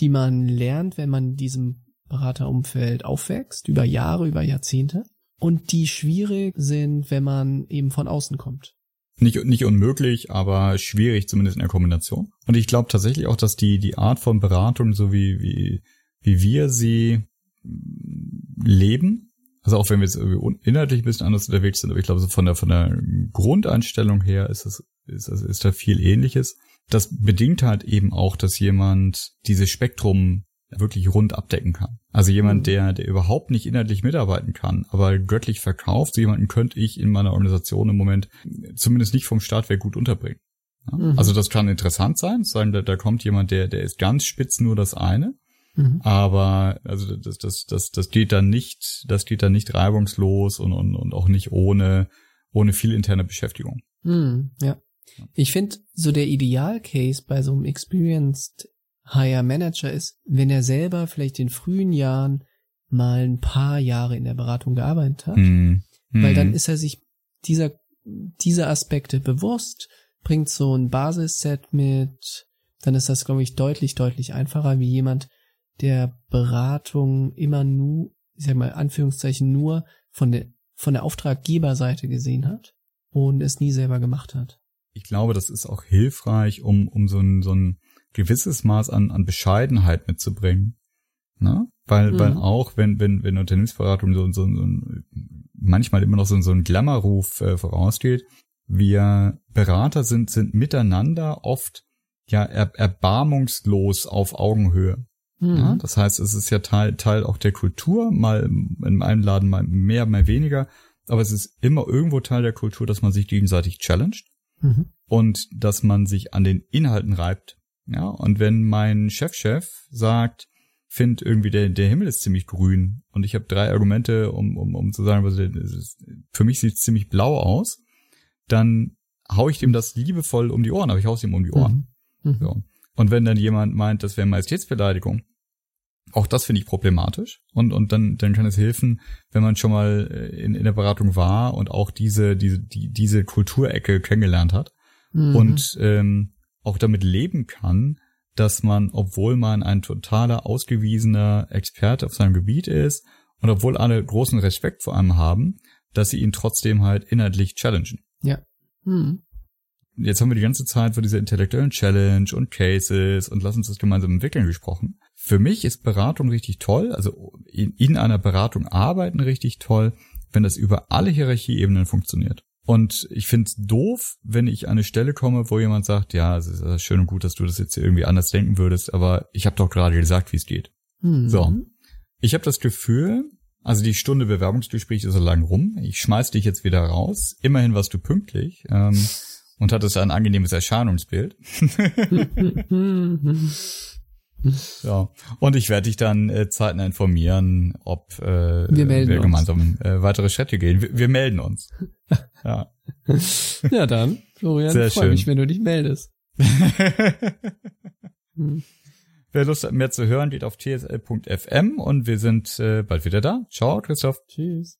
die man lernt, wenn man diesem Beraterumfeld aufwächst, über Jahre, über Jahrzehnte, und die schwierig sind, wenn man eben von außen kommt. Nicht, nicht unmöglich, aber schwierig, zumindest in der Kombination. Und ich glaube tatsächlich auch, dass die, die Art von Beratung, so wie, wie, wie wir sie mm, leben, also auch wenn wir jetzt irgendwie inhaltlich ein bisschen anders unterwegs sind, aber ich glaube, so von der, von der Grundeinstellung her ist es, ist, ist da viel ähnliches. Das bedingt halt eben auch, dass jemand dieses Spektrum wirklich rund abdecken kann. Also jemand, Mhm. der, der überhaupt nicht inhaltlich mitarbeiten kann, aber göttlich verkauft, so jemanden könnte ich in meiner Organisation im Moment zumindest nicht vom Start weg gut unterbringen. Ja? Mhm. Also das kann interessant sein, sagen, da, da kommt jemand, der, der ist ganz spitz nur das eine, Mhm. aber also das, das, das, das geht dann nicht, das geht dann nicht reibungslos und, und, und auch nicht ohne, ohne viel interne Beschäftigung. Hm, ja. Ich finde, so der Idealcase bei so einem Experienced Hire Manager ist, wenn er selber vielleicht in frühen Jahren mal ein paar Jahre in der Beratung gearbeitet hat, Hm. weil dann ist er sich dieser, dieser Aspekte bewusst, bringt so ein Basisset mit, dann ist das, glaube ich, deutlich, deutlich einfacher, wie jemand, der Beratung immer nur, ich sag mal, Anführungszeichen nur von der, von der Auftraggeberseite gesehen hat und es nie selber gemacht hat. ich glaube, das ist auch hilfreich, um, um so ein, so ein gewisses Maß an, an Bescheidenheit mitzubringen. Ne? Weil, Mhm. weil auch, wenn, wenn, wenn Unternehmensberatung so, so, so manchmal immer noch so, so ein Glamourruf äh, vorausgeht, wir Berater sind, sind miteinander oft ja er, erbarmungslos auf Augenhöhe. Hm. Ja? Das heißt, es ist ja Teil, Teil auch der Kultur, mal in einem Laden mal mehr, mal weniger, aber es ist immer irgendwo Teil der Kultur, dass man sich gegenseitig challenged Mhm. und dass man sich an den Inhalten reibt. Ja, und wenn mein Chefchef sagt, find irgendwie der, der Himmel ist ziemlich grün und ich habe drei Argumente, um, um, um zu sagen, ist, für mich sieht es ziemlich blau aus, dann hau ich dem das liebevoll um die Ohren, aber ich hau es ihm um die Ohren. Mhm. Mhm. So. Und wenn dann jemand meint, das wäre Majestätsbeleidigung, auch das finde ich problematisch. Und, und dann, dann kann es helfen, wenn man schon mal äh, in, in der Beratung war und auch diese, diese, die, diese Kulturecke kennengelernt hat Mhm. und ähm, auch damit leben kann, dass man, obwohl man ein totaler ausgewiesener Experte auf seinem Gebiet ist und obwohl alle großen Respekt vor einem haben, dass sie ihn trotzdem halt inhaltlich challengen Mhm. jetzt haben wir die ganze Zeit von dieser intellektuellen Challenge und Cases und lass uns das gemeinsam entwickeln gesprochen. Für mich ist Beratung richtig toll, also in, in einer Beratung arbeiten richtig toll, wenn das über alle Hierarchieebenen funktioniert. Und ich finde es doof, wenn ich an eine Stelle komme, wo jemand sagt, ja, es ist äh, schön und gut, dass du das jetzt irgendwie anders denken würdest, aber ich habe doch gerade gesagt, wie es geht. Mhm. So. Ich habe das Gefühl, also die Stunde Bewerbungsgespräch ist so lang rum. Ich schmeiß dich jetzt wieder raus. Immerhin warst du pünktlich ähm, und hattest ein angenehmes Erscheinungsbild. Ja. Und ich werde dich dann äh, zeitnah informieren, ob äh, Wir melden uns. gemeinsam äh, weitere Schritte gehen. Wir, wir melden uns. ja. Ja, dann, Florian, Sehr freue mich, wenn du dich meldest. Mhm. Wer Lust hat, mehr zu hören, geht auf tsl.fm und wir sind äh, bald wieder da. Ciao, Christoph. Tschüss.